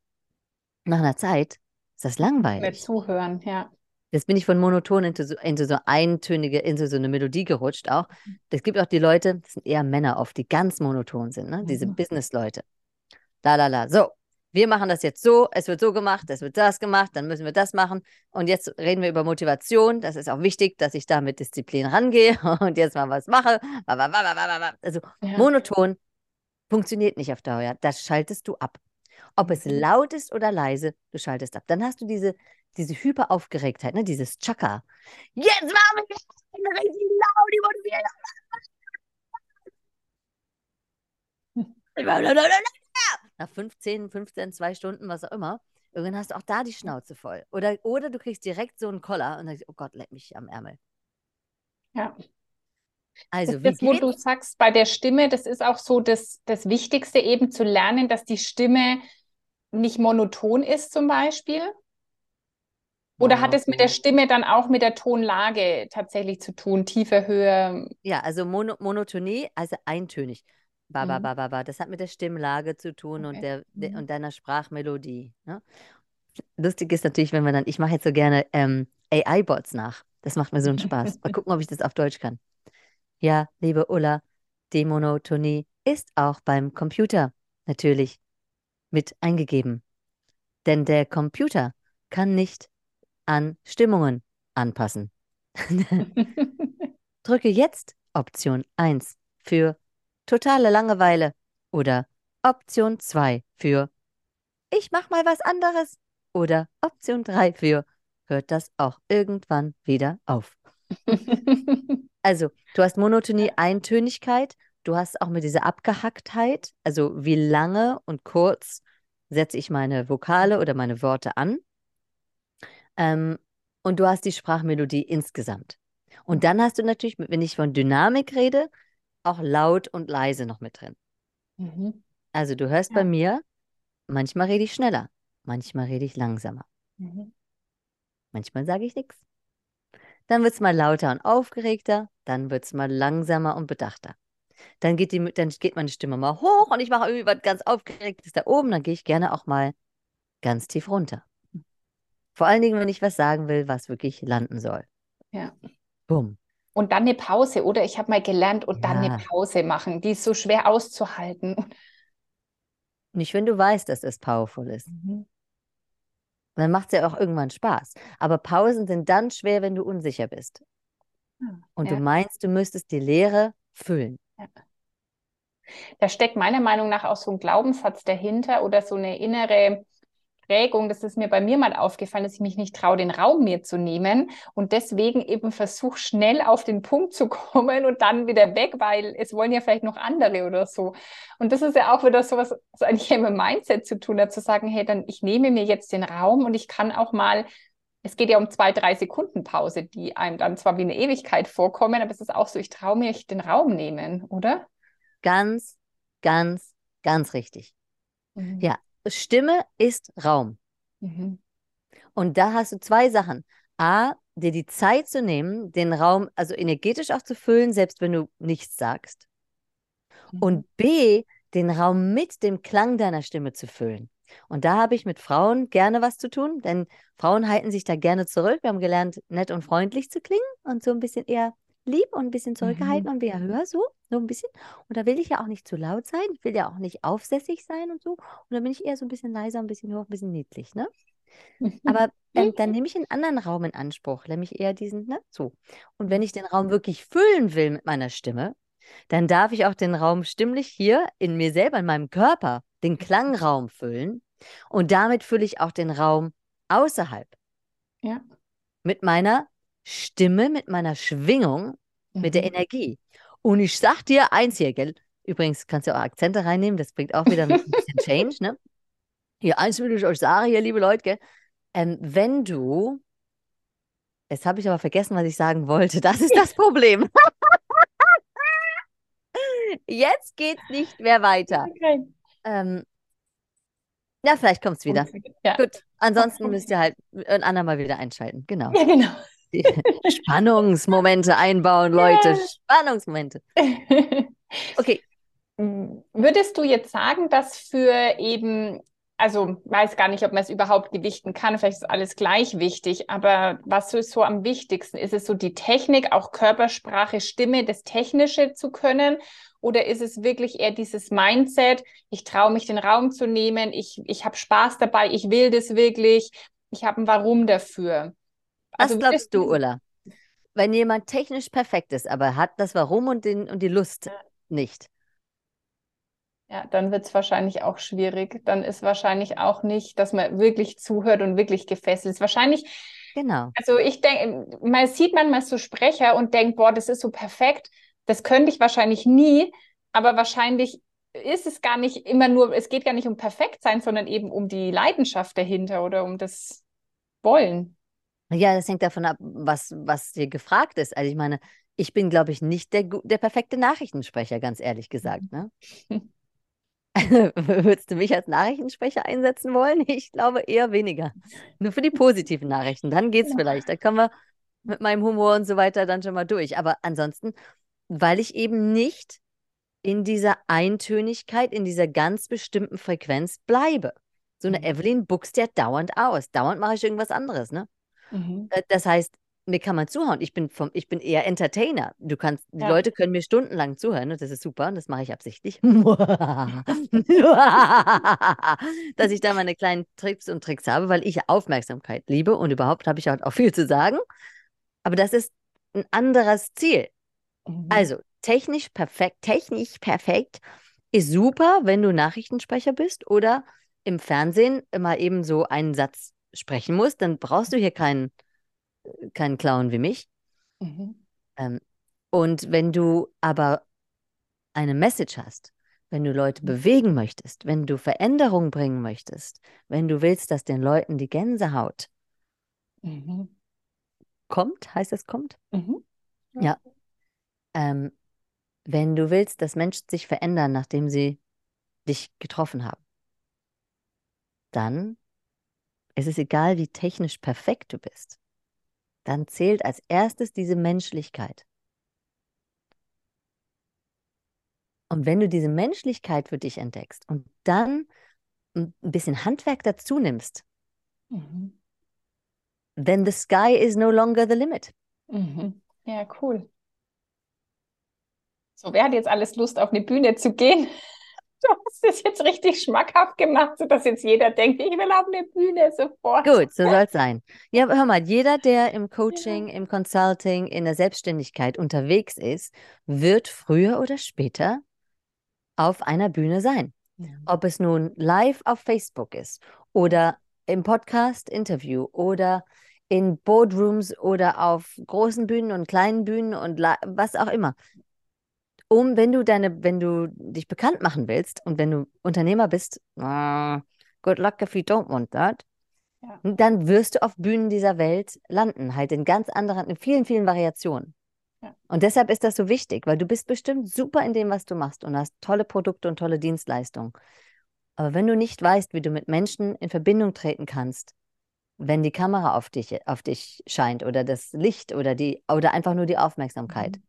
nach einer Zeit ist das langweilig. Mit zuhören, ja. Jetzt bin ich von monoton into so, into so eintönige, into so eine Melodie gerutscht auch. Es gibt auch die Leute, das sind eher Männer oft, die ganz monoton sind, ne? diese mhm. Business-Leute. La la la. So, wir machen das jetzt so, es wird so gemacht, es wird das gemacht, dann müssen wir das machen. Und jetzt reden wir über Motivation. Das ist auch wichtig, dass ich da mit Disziplin rangehe und jetzt mal was mache. Also ja. monoton funktioniert nicht auf Dauer. Das schaltest du ab. Ob es mhm. laut ist oder leise, du schaltest ab. Dann hast du diese, diese Hyperaufgeregtheit, ne? dieses Chaka. Jetzt machen wir richtig laut, die motivieren. nach 15, 15, zwei Stunden, was auch immer, irgendwann hast du auch da die Schnauze voll. Oder, oder du kriegst direkt so einen Koller und sagst, oh Gott, leck mich am Ärmel. Ja. Also, das, wie wo du sagst, bei der Stimme, das ist auch so das, das Wichtigste, eben zu lernen, dass die Stimme nicht monoton ist, zum Beispiel. Oder hat es mit der Stimme dann auch mit der Tonlage tatsächlich zu tun, tiefer, höher? Ja, also Mono Monotonie, also eintönig. Ba, ba, mhm. ba, ba, ba. Das hat mit der Stimmlage zu tun okay. und, der, der, mhm. und deiner Sprachmelodie. Ne? Lustig ist natürlich, wenn man dann, ich mache jetzt so gerne ähm, AI-Bots nach. Das macht mir so einen Spaß. Mal gucken, ob ich das auf Deutsch kann. Ja, liebe Ulla, die Monotonie ist auch beim Computer natürlich mit eingegeben. Denn der Computer kann nicht an Stimmungen anpassen. Drücke jetzt Option 1 für totale Langeweile oder Option 2 für ich mach mal was anderes oder Option 3 für hört das auch irgendwann wieder auf. also, du hast Monotonie, Eintönigkeit, du hast auch mit dieser Abgehacktheit, also wie lange und kurz setze ich meine Vokale oder meine Worte an. Ähm, und du hast die Sprachmelodie insgesamt. Und dann hast du natürlich, wenn ich von Dynamik rede, auch laut und leise noch mit drin. Mhm. Also du hörst ja. bei mir, manchmal rede ich schneller, manchmal rede ich langsamer. Mhm. Manchmal sage ich nichts. Dann wird es mal lauter und aufgeregter, dann wird es mal langsamer und bedachter. Dann geht, die, dann geht meine Stimme mal hoch und ich mache irgendwie was ganz Aufgeregtes da oben, dann gehe ich gerne auch mal ganz tief runter. Vor allen Dingen, wenn ich was sagen will, was wirklich landen soll. Ja. Bumm und dann eine Pause. Oder ich habe mal gelernt und ja. dann eine Pause machen. Die ist so schwer auszuhalten. Nicht, wenn du weißt, dass es powerful ist. Mhm. Dann macht es ja auch irgendwann Spaß. Aber Pausen sind dann schwer, wenn du unsicher bist. Hm, und ja. du meinst, du müsstest die Leere füllen. Ja. Da steckt meiner Meinung nach auch so ein Glaubenssatz dahinter oder so eine innere Prägung, das ist mir bei mir mal aufgefallen, dass ich mich nicht traue, den Raum mir zu nehmen und deswegen eben versuche, schnell auf den Punkt zu kommen und dann wieder weg, weil es wollen ja vielleicht noch andere oder so. Und das ist ja auch wieder so was, was eigentlich mit dem Mindset zu tun hat, zu sagen, hey, dann ich nehme mir jetzt den Raum und ich kann auch mal es geht ja um zwei, drei Sekunden Pause, die einem dann zwar wie eine Ewigkeit vorkommen, aber es ist auch so, ich traue mir den Raum nehmen, oder? Ganz, ganz, ganz richtig. Mhm. Ja, Stimme ist Raum. Mhm. Und da hast du zwei Sachen. A, dir die Zeit zu nehmen, den Raum also energetisch auch zu füllen, selbst wenn du nichts sagst. Mhm. Und B, den Raum mit dem Klang deiner Stimme zu füllen. Und da habe ich mit Frauen gerne was zu tun, denn Frauen halten sich da gerne zurück. Wir haben gelernt, nett und freundlich zu klingen und so ein bisschen eher lieb und ein bisschen zurückgehalten mhm. und eher höher, so, so ein bisschen. Und da will ich ja auch nicht zu laut sein, ich will ja auch nicht aufsässig sein und so. Und da bin ich eher so ein bisschen leiser, ein bisschen hoch, ein bisschen niedlich, ne? Aber ähm, dann nehme ich einen anderen Raum in Anspruch, nämlich eher diesen, ne, so. Und wenn ich den Raum wirklich füllen will mit meiner Stimme, dann darf ich auch den Raum stimmlich hier in mir selber, in meinem Körper, den Klangraum füllen. Und damit fülle ich auch den Raum außerhalb. Ja. Mit meiner Stimme, mit meiner Schwingung, mhm. mit der mhm. Energie. Und ich sag dir eins hier, gell? Übrigens kannst du auch Akzente reinnehmen, das bringt auch wieder ein bisschen Change, ne? Hier, eins will ich euch sagen, hier, liebe Leute, gell? Ähm, wenn du, jetzt habe ich aber vergessen, was ich sagen wollte, das ist das Problem. Jetzt geht es nicht mehr weiter. Okay. Ähm, ja, vielleicht kommt es wieder. Ja. Gut, ansonsten müsst ihr halt ein andermal wieder einschalten. Genau. Ja, genau. Spannungsmomente einbauen, Leute. Spannungsmomente. Okay. Würdest du jetzt sagen, dass für eben also weiß gar nicht, ob man es überhaupt gewichten kann. Vielleicht ist alles gleich wichtig. Aber was ist so am wichtigsten? Ist es so die Technik, auch Körpersprache, Stimme, das Technische zu können? Oder ist es wirklich eher dieses Mindset, ich traue mich den Raum zu nehmen, ich, ich habe Spaß dabei, ich will das wirklich, ich habe ein Warum dafür? Also, was glaubst du, Ulla? Wenn jemand technisch perfekt ist, aber hat das Warum und, den, und die Lust ja. nicht, ja, dann wird es wahrscheinlich auch schwierig. Dann ist wahrscheinlich auch nicht, dass man wirklich zuhört und wirklich gefesselt ist. Wahrscheinlich. Genau. Also ich denke, man sieht manchmal so Sprecher und denkt, boah, das ist so perfekt. Das könnte ich wahrscheinlich nie, aber wahrscheinlich ist es gar nicht immer nur, es geht gar nicht um perfekt sein, sondern eben um die Leidenschaft dahinter oder um das Wollen. Ja, das hängt davon ab, was, was dir gefragt ist. Also ich meine, ich bin, glaube ich, nicht der, der perfekte Nachrichtensprecher, ganz ehrlich gesagt. Ne? Würdest du mich als Nachrichtensprecher einsetzen wollen? Ich glaube eher weniger. Nur für die positiven Nachrichten. Dann geht es vielleicht. Da kommen wir mit meinem Humor und so weiter dann schon mal durch. Aber ansonsten, weil ich eben nicht in dieser Eintönigkeit, in dieser ganz bestimmten Frequenz bleibe. So eine mhm. Evelyn buchst ja dauernd aus. Dauernd mache ich irgendwas anderes, ne? Mhm. Äh, das heißt, mir kann man zuhören. Ich bin, vom, ich bin eher Entertainer. Du kannst, die ja. Leute können mir stundenlang zuhören. Ne? Das ist super. Das mache ich absichtlich. Dass ich da meine kleinen Tricks und Tricks habe, weil ich Aufmerksamkeit liebe und überhaupt habe ich halt auch viel zu sagen. Aber das ist ein anderes Ziel. Mhm. Also, technisch perfekt, technisch perfekt ist super, wenn du Nachrichtensprecher bist oder im Fernsehen mal eben so einen Satz sprechen musst, dann brauchst du hier keinen keinen Clown wie mich. Mhm. Ähm, und wenn du aber eine Message hast, wenn du Leute bewegen möchtest, wenn du Veränderung bringen möchtest, wenn du willst, dass den Leuten die Gänsehaut mhm. kommt, heißt es kommt? Mhm. Ja. Ähm, wenn du willst, dass Menschen sich verändern, nachdem sie dich getroffen haben, dann ist es egal, wie technisch perfekt du bist dann zählt als erstes diese Menschlichkeit. Und wenn du diese Menschlichkeit für dich entdeckst und dann ein bisschen Handwerk dazu nimmst, mhm. then the sky is no longer the limit. Mhm. Ja, cool. So, wer hat jetzt alles Lust, auf eine Bühne zu gehen? Du hast es jetzt richtig schmackhaft gemacht, sodass jetzt jeder denkt, ich will auf eine Bühne sofort. Gut, so soll es sein. Ja, hör mal, jeder, der im Coaching, im Consulting, in der Selbstständigkeit unterwegs ist, wird früher oder später auf einer Bühne sein. Ob es nun live auf Facebook ist oder im Podcast-Interview oder in Boardrooms oder auf großen Bühnen und kleinen Bühnen und was auch immer um, wenn du deine, wenn du dich bekannt machen willst und wenn du Unternehmer bist, uh, good luck if you don't want that, Ja. Dann wirst du auf Bühnen dieser Welt landen, halt in ganz anderen, in vielen, vielen Variationen. Ja. Und deshalb ist das so wichtig, weil du bist bestimmt super in dem, was du machst und hast tolle Produkte und tolle Dienstleistungen. Aber wenn du nicht weißt, wie du mit Menschen in Verbindung treten kannst, wenn die Kamera auf dich, auf dich scheint oder das Licht oder die oder einfach nur die Aufmerksamkeit, mhm.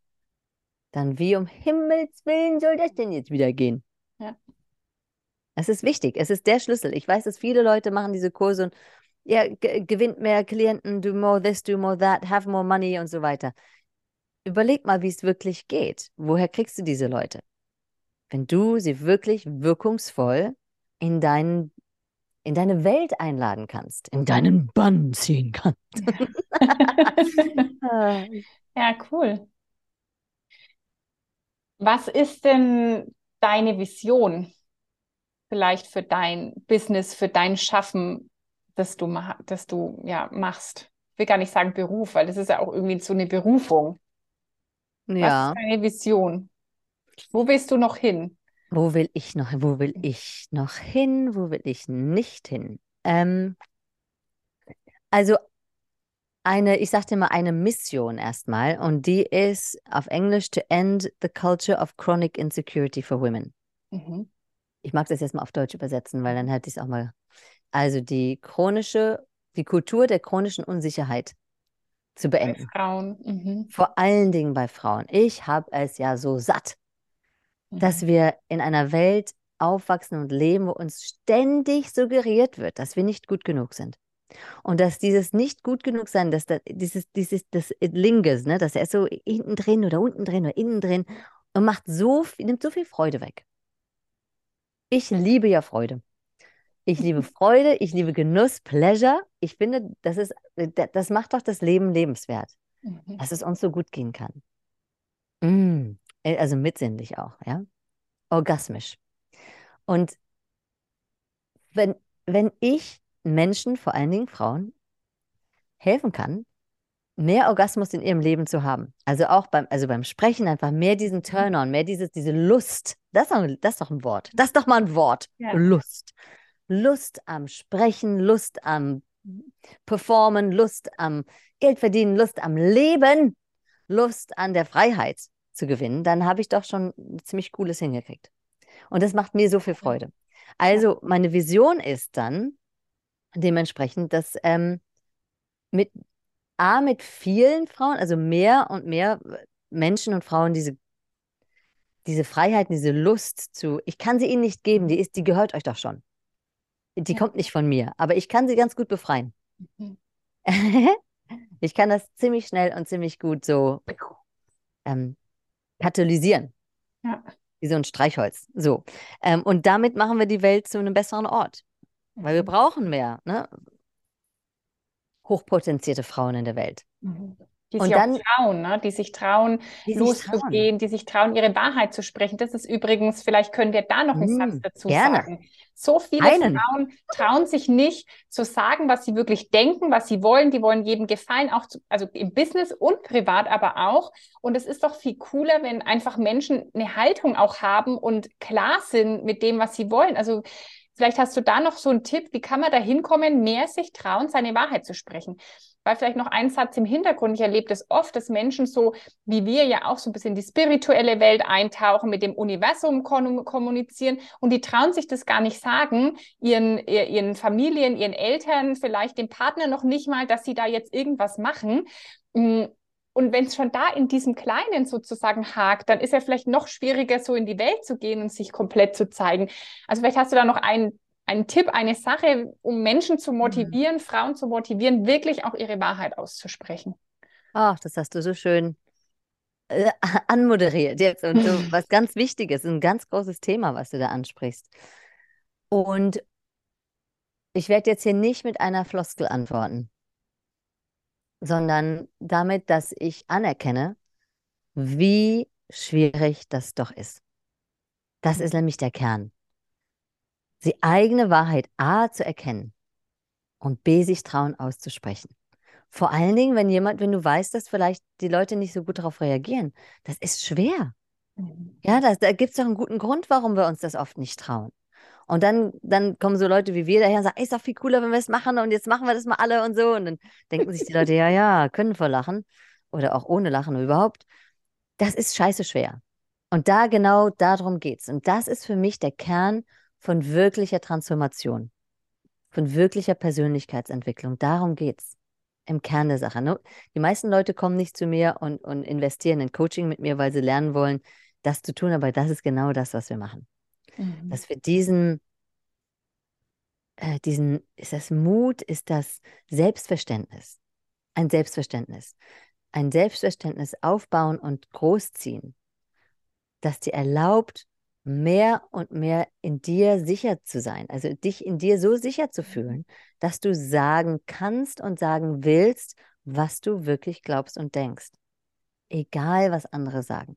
Dann wie um Himmels Willen soll das denn jetzt wieder gehen? Ja. Es ist wichtig, es ist der Schlüssel. Ich weiß, dass viele Leute machen diese Kurse und ja, gewinnt mehr Klienten, do more this, do more that, have more money und so weiter. Überleg mal, wie es wirklich geht. Woher kriegst du diese Leute? Wenn du sie wirklich wirkungsvoll in, dein, in deine Welt einladen kannst, in deinen Bann ziehen kannst. ja, cool. Was ist denn deine Vision vielleicht für dein Business, für dein Schaffen, das du, das du ja, machst? Ich will gar nicht sagen Beruf, weil das ist ja auch irgendwie so eine Berufung. Ja. Was ist deine Vision? Wo willst du noch hin? Wo will ich noch, wo will ich noch hin? Wo will ich nicht hin? Ähm, also eine, ich sagte mal eine Mission erstmal und die ist auf Englisch to end the culture of chronic insecurity for women. Mhm. Ich mag das jetzt mal auf Deutsch übersetzen, weil dann hätte ich es auch mal. Also die chronische, die Kultur der chronischen Unsicherheit zu beenden. Bei Frauen. Mhm. Vor allen Dingen bei Frauen. Ich habe es ja so satt dass mhm. wir in einer Welt aufwachsen und leben, wo uns ständig suggeriert wird, dass wir nicht gut genug sind. Und dass dieses nicht gut genug sein, dass das, dieses, dieses, das Linges, ne, dass er ist so hinten drin oder unten drin oder innen drin und macht so viel, nimmt so viel Freude weg. Ich liebe ja Freude. Ich liebe Freude, ich liebe Genuss, Pleasure. Ich finde, das ist, das macht doch das Leben lebenswert, mhm. dass es uns so gut gehen kann. Mm. Äh, also mitsinnlich auch, ja, orgasmisch. Und wenn, wenn ich Menschen, vor allen Dingen Frauen, helfen kann, mehr Orgasmus in ihrem Leben zu haben. Also auch beim, also beim Sprechen einfach mehr diesen mhm. Turn-on, mehr dieses, diese Lust. Das ist, doch, das ist doch ein Wort. Das ist doch mal ein Wort. Ja. Lust. Lust am Sprechen, Lust am Performen, Lust am Geld verdienen, Lust am Leben, Lust an der Freiheit zu gewinnen, dann habe ich doch schon ziemlich cooles hingekriegt. Und das macht mir so viel Freude. Also meine Vision ist dann dementsprechend, dass ähm, mit A, mit vielen Frauen, also mehr und mehr Menschen und Frauen diese, diese Freiheit, diese Lust zu, ich kann sie ihnen nicht geben, die ist, die gehört euch doch schon. Die ja. kommt nicht von mir, aber ich kann sie ganz gut befreien. Mhm. ich kann das ziemlich schnell und ziemlich gut so ähm, katalysieren. Ja. Wie so ein Streichholz. So. Ähm, und damit machen wir die Welt zu einem besseren Ort. Weil wir brauchen mehr ne? hochpotenzierte Frauen in der Welt. Mhm. Die sich dann, auch trauen, ne? die sich trauen, die loszugehen, die sich trauen, ihre Wahrheit zu sprechen. Das ist übrigens, vielleicht können wir da noch einen mmh, Satz dazu gerne. sagen. So viele einen. Frauen trauen sich nicht zu sagen, was sie wirklich denken, was sie wollen. Die wollen jedem gefallen, auch zu, also im Business und privat aber auch. Und es ist doch viel cooler, wenn einfach Menschen eine Haltung auch haben und klar sind mit dem, was sie wollen. Also Vielleicht hast du da noch so einen Tipp, wie kann man da hinkommen, mehr sich trauen, seine Wahrheit zu sprechen? Weil vielleicht noch ein Satz im Hintergrund. Ich erlebe das oft, dass Menschen so, wie wir ja auch so ein bisschen in die spirituelle Welt eintauchen, mit dem Universum kommunizieren und die trauen sich das gar nicht sagen, ihren, ihren Familien, ihren Eltern, vielleicht dem Partner noch nicht mal, dass sie da jetzt irgendwas machen. Und wenn es schon da in diesem Kleinen sozusagen hakt, dann ist ja vielleicht noch schwieriger, so in die Welt zu gehen und sich komplett zu zeigen. Also vielleicht hast du da noch einen, einen Tipp, eine Sache, um Menschen zu motivieren, mhm. Frauen zu motivieren, wirklich auch ihre Wahrheit auszusprechen. Ach, das hast du so schön äh, anmoderiert jetzt. Und so was ganz Wichtiges, ein ganz großes Thema, was du da ansprichst. Und ich werde jetzt hier nicht mit einer Floskel antworten sondern damit, dass ich anerkenne, wie schwierig das doch ist. Das ist nämlich der Kern. Die eigene Wahrheit A zu erkennen und B sich trauen auszusprechen. Vor allen Dingen, wenn jemand, wenn du weißt, dass vielleicht die Leute nicht so gut darauf reagieren, das ist schwer. Mhm. Ja, das, da gibt es doch einen guten Grund, warum wir uns das oft nicht trauen. Und dann, dann kommen so Leute wie wir daher und sagen, ist doch viel cooler, wenn wir es machen und jetzt machen wir das mal alle und so. Und dann denken sich die Leute, ja, ja, können vor Lachen oder auch ohne Lachen überhaupt. Das ist scheiße schwer. Und da genau darum geht's. Und das ist für mich der Kern von wirklicher Transformation, von wirklicher Persönlichkeitsentwicklung. Darum geht's im Kern der Sache. Die meisten Leute kommen nicht zu mir und, und investieren in Coaching mit mir, weil sie lernen wollen, das zu tun, aber das ist genau das, was wir machen. Mhm. Dass wir diesen, äh, diesen, ist das Mut, ist das Selbstverständnis, ein Selbstverständnis, ein Selbstverständnis aufbauen und großziehen, das dir erlaubt, mehr und mehr in dir sicher zu sein, also dich in dir so sicher zu fühlen, dass du sagen kannst und sagen willst, was du wirklich glaubst und denkst. Egal, was andere sagen.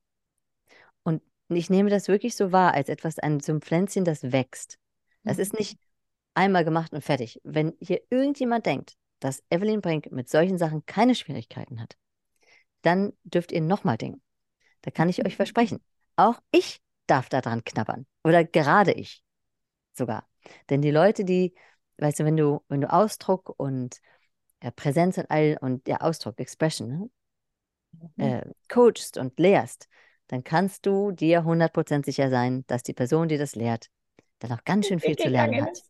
Und ich nehme das wirklich so wahr, als etwas, ein, so ein Pflänzchen, das wächst. Das ist mhm. nicht einmal gemacht und fertig. Wenn hier irgendjemand denkt, dass Evelyn Brink mit solchen Sachen keine Schwierigkeiten hat, dann dürft ihr nochmal denken. Da kann ich euch versprechen. Auch ich darf daran knabbern. Oder gerade ich sogar. Denn die Leute, die, weißt du, wenn du, wenn du Ausdruck und ja, Präsenz und all und ja, Ausdruck, Expression, ne? mhm. äh, coachst und lehrst, dann kannst du dir 100% sicher sein, dass die Person, die das lehrt, dann auch ganz schön viel zu lernen hat.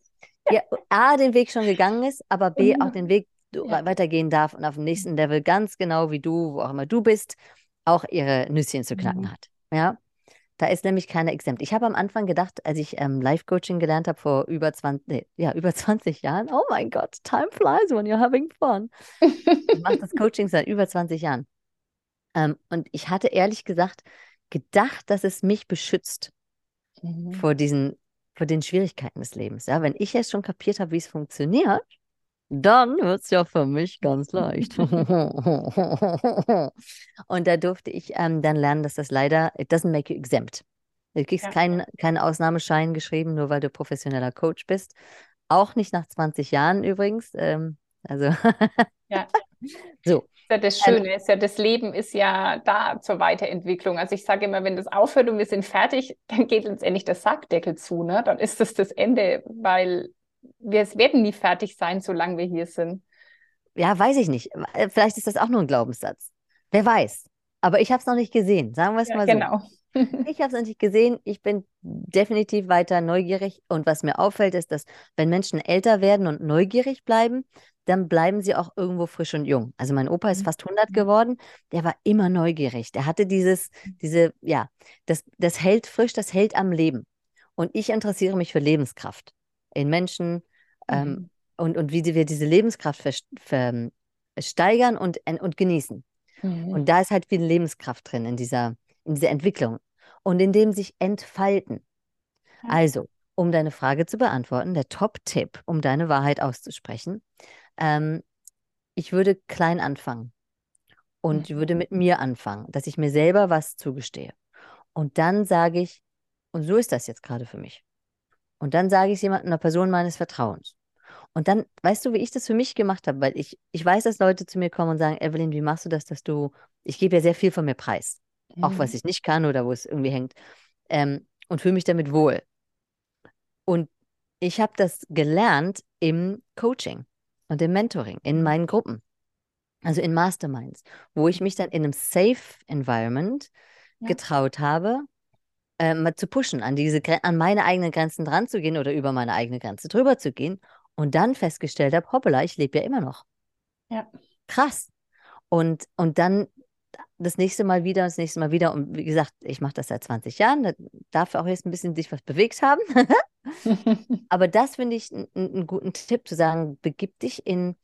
Ja, A, den Weg schon gegangen ist, aber B, auch mhm. den Weg ja. weitergehen darf und auf dem nächsten Level ganz genau wie du, wo auch immer du bist, auch ihre Nüsschen zu knacken mhm. hat. Ja, da ist nämlich keiner exempt. Ich habe am Anfang gedacht, als ich ähm, Life-Coaching gelernt habe vor über 20, nee, ja, über 20 Jahren, oh mein Gott, time flies when you're having fun. ich mache das Coaching seit über 20 Jahren. Ähm, und ich hatte ehrlich gesagt gedacht, dass es mich beschützt mhm. vor diesen, vor den Schwierigkeiten des Lebens. Ja, wenn ich jetzt schon kapiert habe, wie es funktioniert, dann wird es ja für mich ganz leicht. und da durfte ich ähm, dann lernen, dass das leider, it doesn't make you exempt. Du kriegst ja. keinen, keinen Ausnahmeschein geschrieben, nur weil du professioneller Coach bist. Auch nicht nach 20 Jahren übrigens. Ähm, also. ja. So. Ja, das Schöne ist ja, das Leben ist ja da zur Weiterentwicklung. Also ich sage immer, wenn das aufhört und wir sind fertig, dann geht letztendlich der Sackdeckel zu. Ne? Dann ist das das Ende, weil wir werden nie fertig sein, solange wir hier sind. Ja, weiß ich nicht. Äh, vielleicht ist das auch nur ein Glaubenssatz. Wer weiß. Aber ich habe es noch nicht gesehen. Sagen wir es ja, mal so. Genau. ich habe es noch nicht gesehen. Ich bin definitiv weiter neugierig. Und was mir auffällt, ist, dass wenn Menschen älter werden und neugierig bleiben, dann bleiben sie auch irgendwo frisch und jung. Also mein Opa ist mhm. fast 100 geworden, der war immer neugierig. Der hatte dieses, diese, ja, das, das hält frisch, das hält am Leben. Und ich interessiere mich für Lebenskraft in Menschen ähm, mhm. und, und wie wir diese Lebenskraft steigern und, und genießen. Mhm. Und da ist halt viel Lebenskraft drin in dieser, in dieser Entwicklung und in dem sich entfalten. Mhm. Also, um deine Frage zu beantworten, der Top-Tipp, um deine Wahrheit auszusprechen, ähm, ich würde klein anfangen und mhm. würde mit mir anfangen, dass ich mir selber was zugestehe. Und dann sage ich, und so ist das jetzt gerade für mich. Und dann sage ich es jemandem, einer Person meines Vertrauens. Und dann, weißt du, wie ich das für mich gemacht habe? Weil ich, ich weiß, dass Leute zu mir kommen und sagen, Evelyn, wie machst du das, dass du, ich gebe ja sehr viel von mir preis. Mhm. Auch was mhm. ich nicht kann oder wo es irgendwie hängt. Ähm, und fühle mich damit wohl. Und ich habe das gelernt im Coaching und im Mentoring, in meinen Gruppen. Also in Masterminds, wo ich mich dann in einem Safe Environment ja. getraut habe, äh, mal zu pushen, an, diese, an meine eigenen Grenzen dran zu gehen oder über meine eigene Grenze drüber zu gehen und dann festgestellt habe, hoppala, ich lebe ja immer noch. Ja. Krass. Und, und dann das nächste Mal wieder, das nächste Mal wieder. Und wie gesagt, ich mache das seit 20 Jahren. Da darf auch jetzt ein bisschen sich was bewegt haben. Aber das finde ich einen guten Tipp, zu sagen, begib dich in,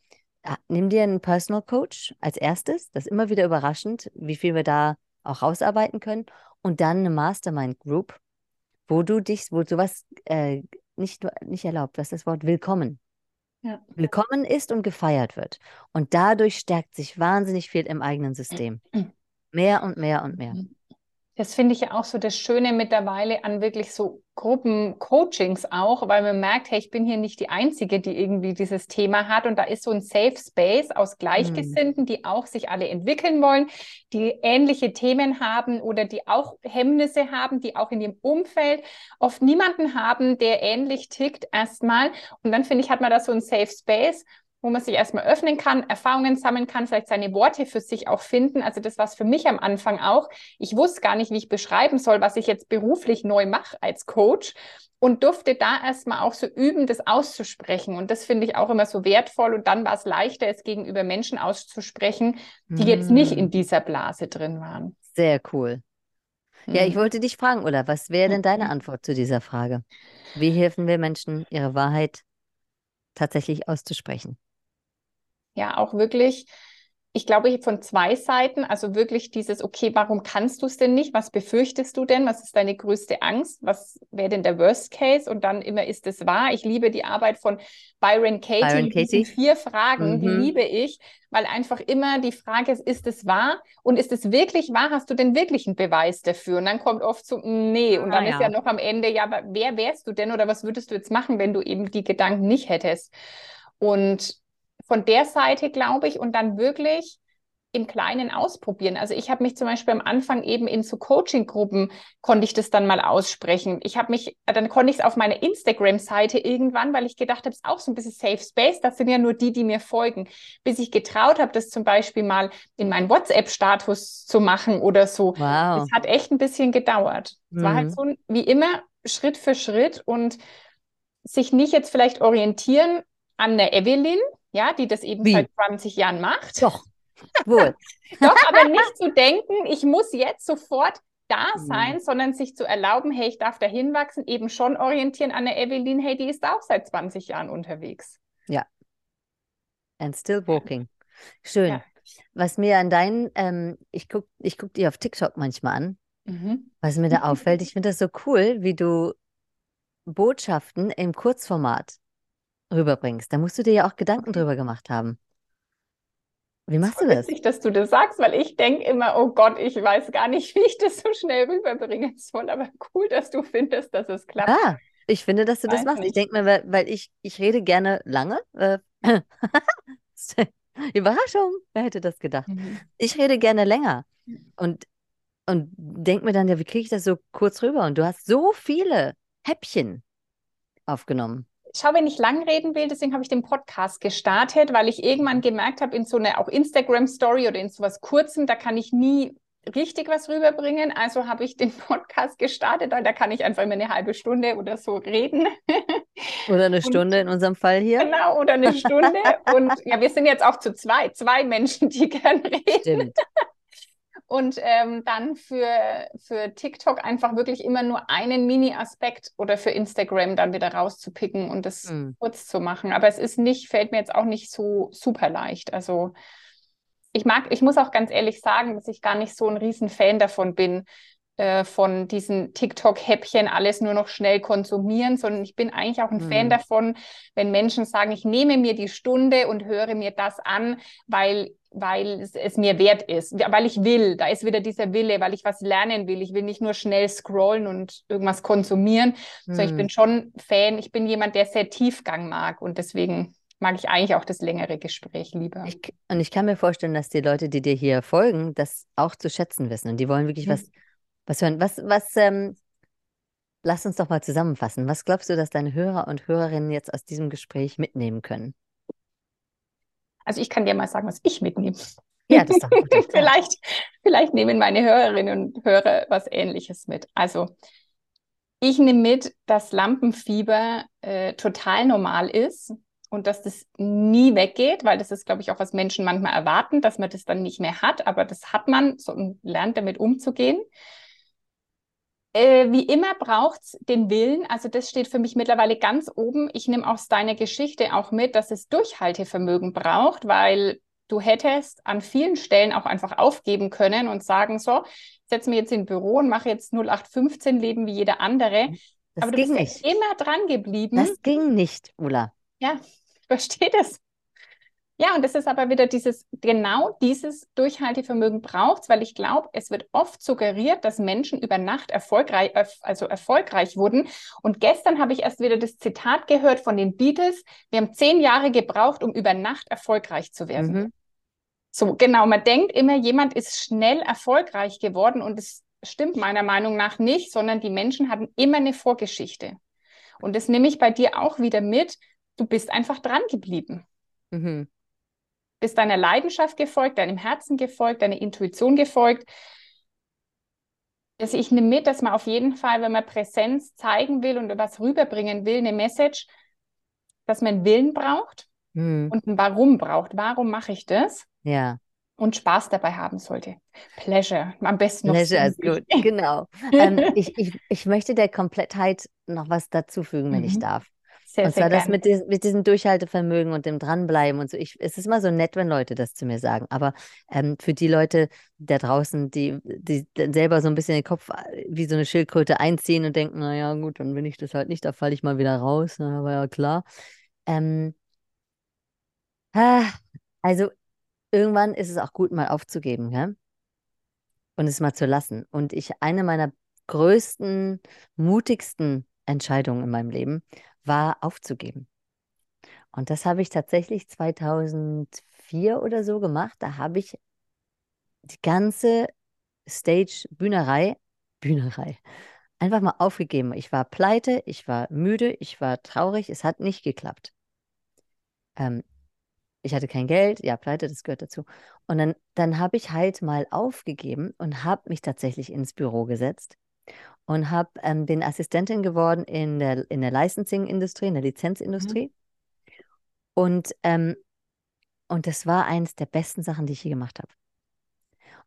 nimm dir einen Personal Coach als erstes. Das ist immer wieder überraschend, wie viel wir da auch rausarbeiten können und dann eine Mastermind Group, wo du dich, wo sowas äh, nicht, nicht erlaubt, was das Wort willkommen. Ja. Willkommen ist und gefeiert wird. Und dadurch stärkt sich wahnsinnig viel im eigenen System. Mehr und mehr und mehr. Das finde ich ja auch so das Schöne mittlerweile an wirklich so Gruppencoachings auch, weil man merkt, hey, ich bin hier nicht die Einzige, die irgendwie dieses Thema hat. Und da ist so ein Safe Space aus Gleichgesinnten, mhm. die auch sich alle entwickeln wollen, die ähnliche Themen haben oder die auch Hemmnisse haben, die auch in ihrem Umfeld oft niemanden haben, der ähnlich tickt erstmal. Und dann finde ich, hat man da so ein Safe Space wo man sich erstmal öffnen kann, Erfahrungen sammeln kann, vielleicht seine Worte für sich auch finden. Also das war für mich am Anfang auch. Ich wusste gar nicht, wie ich beschreiben soll, was ich jetzt beruflich neu mache als Coach und durfte da erstmal auch so üben, das auszusprechen. Und das finde ich auch immer so wertvoll. Und dann war es leichter, es gegenüber Menschen auszusprechen, die mm. jetzt nicht in dieser Blase drin waren. Sehr cool. Ja, ich mhm. wollte dich fragen, oder was wäre denn deine Antwort zu dieser Frage? Wie helfen wir Menschen, ihre Wahrheit tatsächlich auszusprechen? Ja auch wirklich, ich glaube, von zwei Seiten, also wirklich dieses, okay, warum kannst du es denn nicht? Was befürchtest du denn? Was ist deine größte Angst? Was wäre denn der Worst Case? Und dann immer, ist es wahr? Ich liebe die Arbeit von Byron Katie. Byron Katie. vier Fragen, mhm. die liebe ich, weil einfach immer die Frage ist, ist es wahr? Und ist es wirklich wahr? Hast du denn wirklich einen Beweis dafür? Und dann kommt oft so, nee. Und dann ah, ist ja. ja noch am Ende, ja, aber wer wärst du denn oder was würdest du jetzt machen, wenn du eben die Gedanken nicht hättest? Und von der Seite, glaube ich, und dann wirklich im Kleinen ausprobieren. Also ich habe mich zum Beispiel am Anfang eben in so Coaching-Gruppen konnte ich das dann mal aussprechen. Ich habe mich, dann konnte ich es auf meiner Instagram-Seite irgendwann, weil ich gedacht habe, es ist auch so ein bisschen Safe Space. Das sind ja nur die, die mir folgen. Bis ich getraut habe, das zum Beispiel mal in meinen WhatsApp-Status zu machen oder so. Wow. Es hat echt ein bisschen gedauert. Mhm. Es war halt mhm. so wie immer Schritt für Schritt und sich nicht jetzt vielleicht orientieren an der Evelyn, ja, die das eben Wie? seit 20 Jahren macht. Doch, wohl. Doch, aber nicht zu denken, ich muss jetzt sofort da hm. sein, mhm. sondern sich zu erlauben, hey, ich darf da hinwachsen, eben schon orientieren an der Evelyn, hey, die ist auch seit 20 Jahren unterwegs. Ja. And still walking. Schön. Ja. Was mir an deinen, ähm, ich gucke ich guck dir auf TikTok manchmal an, mhm. was mir da auffällt, ich finde das so cool, wie du Botschaften im Kurzformat rüberbringst. Da musst du dir ja auch Gedanken drüber gemacht haben. Wie machst du das? Witzig, dass du das sagst, weil ich denke immer, oh Gott, ich weiß gar nicht, wie ich das so schnell rüberbringen soll. Aber cool, dass du findest, dass es klappt. Ah, ich finde, dass du weiß das machst. Nicht. Ich denke mir, weil, weil, ich, ich rede gerne lange. Äh, Überraschung, wer hätte das gedacht? Mhm. Ich rede gerne länger. Und, und denke mir dann, ja, wie kriege ich das so kurz rüber? Und du hast so viele Häppchen aufgenommen schau, wenn ich lang reden will, deswegen habe ich den Podcast gestartet, weil ich irgendwann gemerkt habe, in so einer auch Instagram-Story oder in so was Kurzem, da kann ich nie richtig was rüberbringen. Also habe ich den Podcast gestartet, weil da kann ich einfach immer eine halbe Stunde oder so reden. Oder eine Stunde und, in unserem Fall hier. Genau, oder eine Stunde. und ja, wir sind jetzt auch zu zwei, zwei Menschen, die gern reden. Stimmt und ähm, dann für, für TikTok einfach wirklich immer nur einen Mini-Aspekt oder für Instagram dann wieder rauszupicken und das mhm. kurz zu machen. Aber es ist nicht, fällt mir jetzt auch nicht so super leicht. Also ich mag, ich muss auch ganz ehrlich sagen, dass ich gar nicht so ein riesen Fan davon bin, äh, von diesen TikTok-Häppchen alles nur noch schnell konsumieren, sondern ich bin eigentlich auch ein mhm. Fan davon, wenn Menschen sagen, ich nehme mir die Stunde und höre mir das an, weil weil es, es, mir wert ist, weil ich will. Da ist wieder dieser Wille, weil ich was lernen will. Ich will nicht nur schnell scrollen und irgendwas konsumieren, hm. sondern ich bin schon Fan. Ich bin jemand, der sehr Tiefgang mag und deswegen mag ich eigentlich auch das längere Gespräch lieber. Ich, und ich kann mir vorstellen, dass die Leute, die dir hier folgen, das auch zu schätzen wissen und die wollen wirklich hm. was, was hören. Was, was, ähm, lass uns doch mal zusammenfassen. Was glaubst du, dass deine Hörer und Hörerinnen jetzt aus diesem Gespräch mitnehmen können? Also ich kann dir mal sagen, was ich mitnehme. Ja, das gut. vielleicht, vielleicht nehmen meine Hörerinnen und Hörer was Ähnliches mit. Also ich nehme mit, dass Lampenfieber äh, total normal ist und dass das nie weggeht, weil das ist, glaube ich, auch was Menschen manchmal erwarten, dass man das dann nicht mehr hat, aber das hat man so, und lernt damit umzugehen. Äh, wie immer braucht es den Willen. Also das steht für mich mittlerweile ganz oben. Ich nehme aus deiner Geschichte auch mit, dass es Durchhaltevermögen braucht, weil du hättest an vielen Stellen auch einfach aufgeben können und sagen, so, setze mich jetzt in Büro und mache jetzt 0815 Leben wie jeder andere. Das Aber du bist nicht. immer dran geblieben. Das ging nicht, Ulla. Ja, ich verstehe das. Ja, und das ist aber wieder dieses, genau dieses Durchhaltevermögen braucht weil ich glaube, es wird oft suggeriert, dass Menschen über Nacht erfolgreich, also erfolgreich wurden. Und gestern habe ich erst wieder das Zitat gehört von den Beatles. Wir haben zehn Jahre gebraucht, um über Nacht erfolgreich zu werden. Mhm. So, genau. Man denkt immer, jemand ist schnell erfolgreich geworden und es stimmt meiner Meinung nach nicht, sondern die Menschen hatten immer eine Vorgeschichte. Und das nehme ich bei dir auch wieder mit. Du bist einfach dran geblieben. Mhm bist deiner Leidenschaft gefolgt, deinem Herzen gefolgt, deiner Intuition gefolgt. Also ich nehme mit, dass man auf jeden Fall, wenn man Präsenz zeigen will und was rüberbringen will, eine Message, dass man einen Willen braucht hm. und ein Warum braucht. Warum mache ich das? Ja. Und Spaß dabei haben sollte. Pleasure, am besten noch. Pleasure ist gut, genau. ähm, ich, ich, ich möchte der Komplettheit noch was dazufügen, wenn mhm. ich darf. Sehr, und zwar das mit, die, mit, diesem Durchhaltevermögen und dem Dranbleiben und so. Ich, es ist immer so nett, wenn Leute das zu mir sagen. Aber ähm, für die Leute da draußen, die, die selber so ein bisschen den Kopf äh, wie so eine Schildkröte einziehen und denken, naja, gut, dann bin ich das halt nicht, da falle ich mal wieder raus. Na, war ja klar. Ähm, also irgendwann ist es auch gut, mal aufzugeben, ja? Und es mal zu lassen. Und ich, eine meiner größten, mutigsten Entscheidungen in meinem Leben war aufzugeben. Und das habe ich tatsächlich 2004 oder so gemacht. Da habe ich die ganze Stage Bühnerei, Bühnerei, einfach mal aufgegeben. Ich war pleite, ich war müde, ich war traurig, es hat nicht geklappt. Ähm, ich hatte kein Geld, ja, pleite, das gehört dazu. Und dann, dann habe ich halt mal aufgegeben und habe mich tatsächlich ins Büro gesetzt und habe ähm, bin Assistentin geworden in der, in der Licensing-Industrie, in der Lizenzindustrie. Mhm. Und, ähm, und das war eines der besten Sachen, die ich je gemacht habe.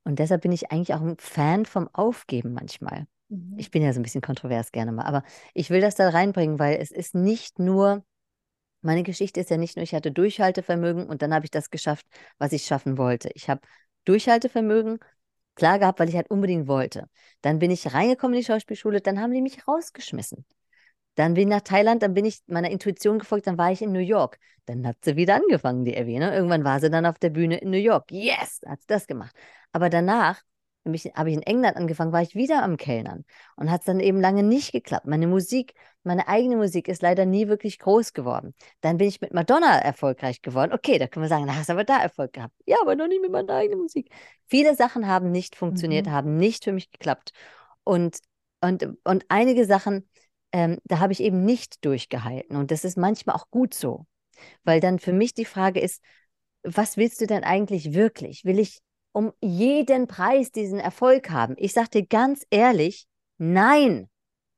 Und deshalb bin ich eigentlich auch ein Fan vom Aufgeben manchmal. Mhm. Ich bin ja so ein bisschen kontrovers gerne mal, aber ich will das da reinbringen, weil es ist nicht nur, meine Geschichte ist ja nicht nur, ich hatte Durchhaltevermögen und dann habe ich das geschafft, was ich schaffen wollte. Ich habe Durchhaltevermögen klar gehabt, weil ich halt unbedingt wollte. Dann bin ich reingekommen in die Schauspielschule, dann haben die mich rausgeschmissen. Dann bin ich nach Thailand, dann bin ich meiner Intuition gefolgt, dann war ich in New York. Dann hat sie wieder angefangen, die Evie. Ne? Irgendwann war sie dann auf der Bühne in New York. Yes, hat sie das gemacht. Aber danach habe ich in England angefangen, war ich wieder am Kellnern und hat es dann eben lange nicht geklappt. Meine Musik, meine eigene Musik ist leider nie wirklich groß geworden. Dann bin ich mit Madonna erfolgreich geworden. Okay, da können wir sagen, da hast du aber da Erfolg gehabt. Ja, aber noch nie mit meiner eigenen Musik. Viele Sachen haben nicht funktioniert, mhm. haben nicht für mich geklappt. Und, und, und einige Sachen, ähm, da habe ich eben nicht durchgehalten. Und das ist manchmal auch gut so. Weil dann für mich die Frage ist, was willst du denn eigentlich wirklich? Will ich um jeden Preis diesen Erfolg haben. Ich dir ganz ehrlich, nein,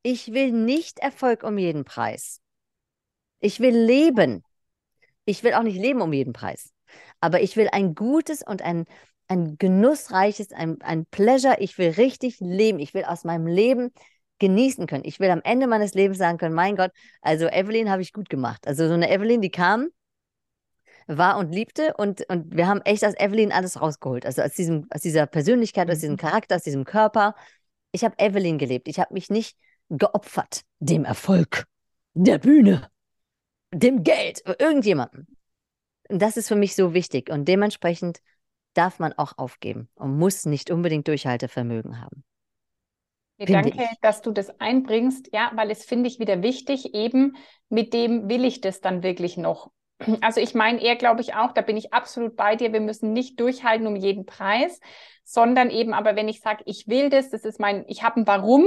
ich will nicht Erfolg um jeden Preis. Ich will leben. Ich will auch nicht leben um jeden Preis. Aber ich will ein gutes und ein, ein genussreiches, ein, ein Pleasure. Ich will richtig leben. Ich will aus meinem Leben genießen können. Ich will am Ende meines Lebens sagen können, mein Gott, also Evelyn habe ich gut gemacht. Also so eine Evelyn, die kam war und liebte. Und, und wir haben echt aus Evelyn alles rausgeholt. Also aus, diesem, aus dieser Persönlichkeit, aus diesem mhm. Charakter, aus diesem Körper. Ich habe Evelyn gelebt. Ich habe mich nicht geopfert dem Erfolg, der Bühne, dem Geld, irgendjemandem. Und das ist für mich so wichtig. Und dementsprechend darf man auch aufgeben und muss nicht unbedingt Durchhaltevermögen haben. Danke, ich. dass du das einbringst. Ja, weil es finde ich wieder wichtig, eben mit dem will ich das dann wirklich noch. Also ich meine eher, glaube ich auch, da bin ich absolut bei dir, wir müssen nicht durchhalten um jeden Preis, sondern eben aber, wenn ich sage, ich will das, das ist mein, ich habe ein Warum,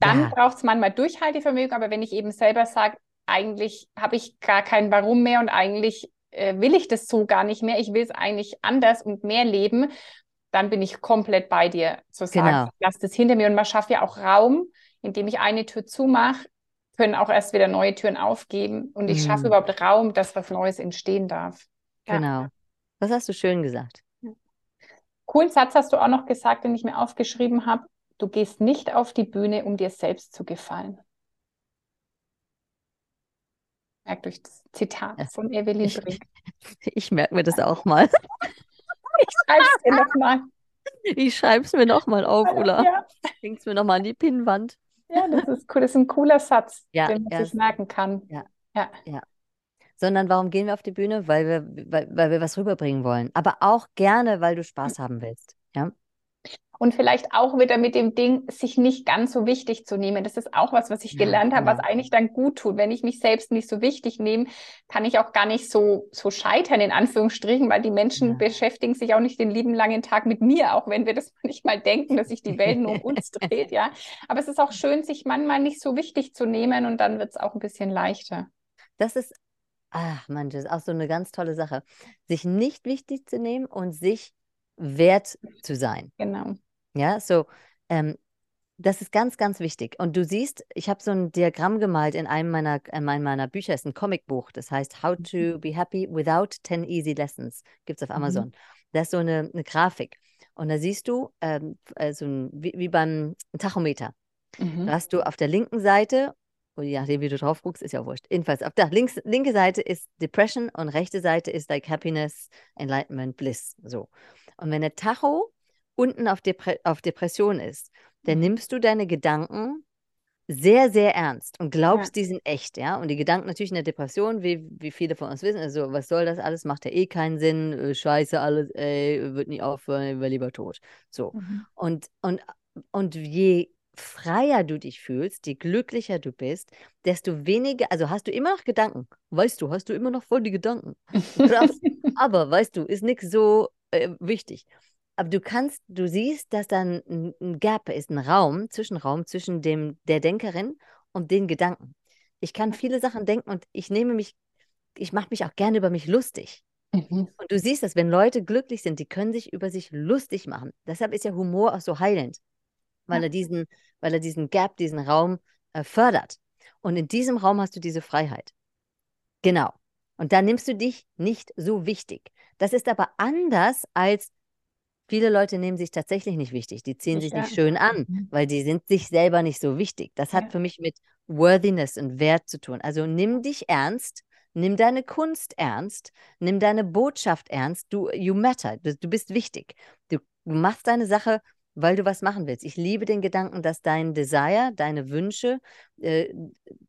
dann ja. braucht es manchmal Durchhaltevermögen, aber wenn ich eben selber sage, eigentlich habe ich gar kein Warum mehr und eigentlich äh, will ich das so gar nicht mehr, ich will es eigentlich anders und mehr leben, dann bin ich komplett bei dir zu sagen, genau. lass das hinter mir und man schafft ja auch Raum, indem ich eine Tür zumache, können auch erst wieder neue Türen aufgeben und ich mhm. schaffe überhaupt Raum, dass was Neues entstehen darf. Ja. Genau. Das hast du schön gesagt. Coolen Satz hast du auch noch gesagt, den ich mir aufgeschrieben habe. Du gehst nicht auf die Bühne, um dir selbst zu gefallen. Merkt euch das Zitat von Evelyn Brink. Ich, ich merke mir das auch mal. ich schreibe es dir nochmal. Ich schreibe es mir nochmal auf, Ulla. Ja. Häng es mir nochmal an die Pinnwand. Ja, das ist cool. Das ist ein cooler Satz, ja, den man sich merken kann. Ja. ja. ja. sondern warum gehen wir auf die Bühne? Weil wir, weil, weil wir was rüberbringen wollen. Aber auch gerne, weil du Spaß haben willst. Ja. Und vielleicht auch wieder mit dem Ding, sich nicht ganz so wichtig zu nehmen. Das ist auch was, was ich gelernt ja, habe, was eigentlich dann gut tut. Wenn ich mich selbst nicht so wichtig nehme, kann ich auch gar nicht so, so scheitern, in Anführungsstrichen, weil die Menschen ja. beschäftigen sich auch nicht den lieben langen Tag mit mir, auch wenn wir das nicht mal denken, dass sich die Welt nur um uns dreht, ja. Aber es ist auch schön, sich manchmal nicht so wichtig zu nehmen und dann wird es auch ein bisschen leichter. Das ist Ach, Mann, das ist auch so eine ganz tolle Sache. Sich nicht wichtig zu nehmen und sich wert zu sein. Genau. Ja, so, ähm, das ist ganz, ganz wichtig. Und du siehst, ich habe so ein Diagramm gemalt in einem meiner, in einem meiner Bücher, ist ein Comicbuch, das heißt How to mhm. be happy without 10 easy lessons. Gibt es auf mhm. Amazon. Mhm. Das ist so eine, eine Grafik. Und da siehst du, ähm, also wie, wie beim Tachometer. Mhm. Da hast du auf der linken Seite und je nachdem, wie du drauf guckst, ist ja wurscht. Jedenfalls, auf der links, linke Seite ist Depression und rechte Seite ist like Happiness, Enlightenment, Bliss. So. Und wenn der Tacho unten auf, Depre auf Depression ist, dann mhm. nimmst du deine Gedanken sehr, sehr ernst und glaubst, ja. die sind echt, ja. Und die Gedanken natürlich in der Depression, wie, wie viele von uns wissen, also was soll das alles, macht ja eh keinen Sinn, äh, scheiße alles, ey, wird nie aufhören, wäre lieber tot. So. Mhm. Und, und, und je freier du dich fühlst, je glücklicher du bist, desto weniger, also hast du immer noch Gedanken. Weißt du, hast du immer noch voll die Gedanken. aber weißt du, ist nichts so äh, wichtig. Aber du kannst, du siehst, dass da ein, ein Gap ist, ein Raum, Zwischenraum zwischen dem, der Denkerin und den Gedanken. Ich kann viele Sachen denken und ich nehme mich, ich mache mich auch gerne über mich lustig. Mhm. Und du siehst dass wenn Leute glücklich sind, die können sich über sich lustig machen. Deshalb ist ja Humor auch so heilend weil ja. er diesen, weil er diesen Gap, diesen Raum äh, fördert. Und in diesem Raum hast du diese Freiheit. Genau. Und da nimmst du dich nicht so wichtig. Das ist aber anders als viele Leute nehmen sich tatsächlich nicht wichtig. Die ziehen sich nicht schön an, mhm. weil die sind sich selber nicht so wichtig. Das hat ja. für mich mit Worthiness und Wert zu tun. Also nimm dich ernst, nimm deine Kunst ernst, nimm deine Botschaft ernst. Du, you matter. Du, du bist wichtig. Du, du machst deine Sache weil du was machen willst. Ich liebe den Gedanken, dass dein Desire, deine Wünsche äh,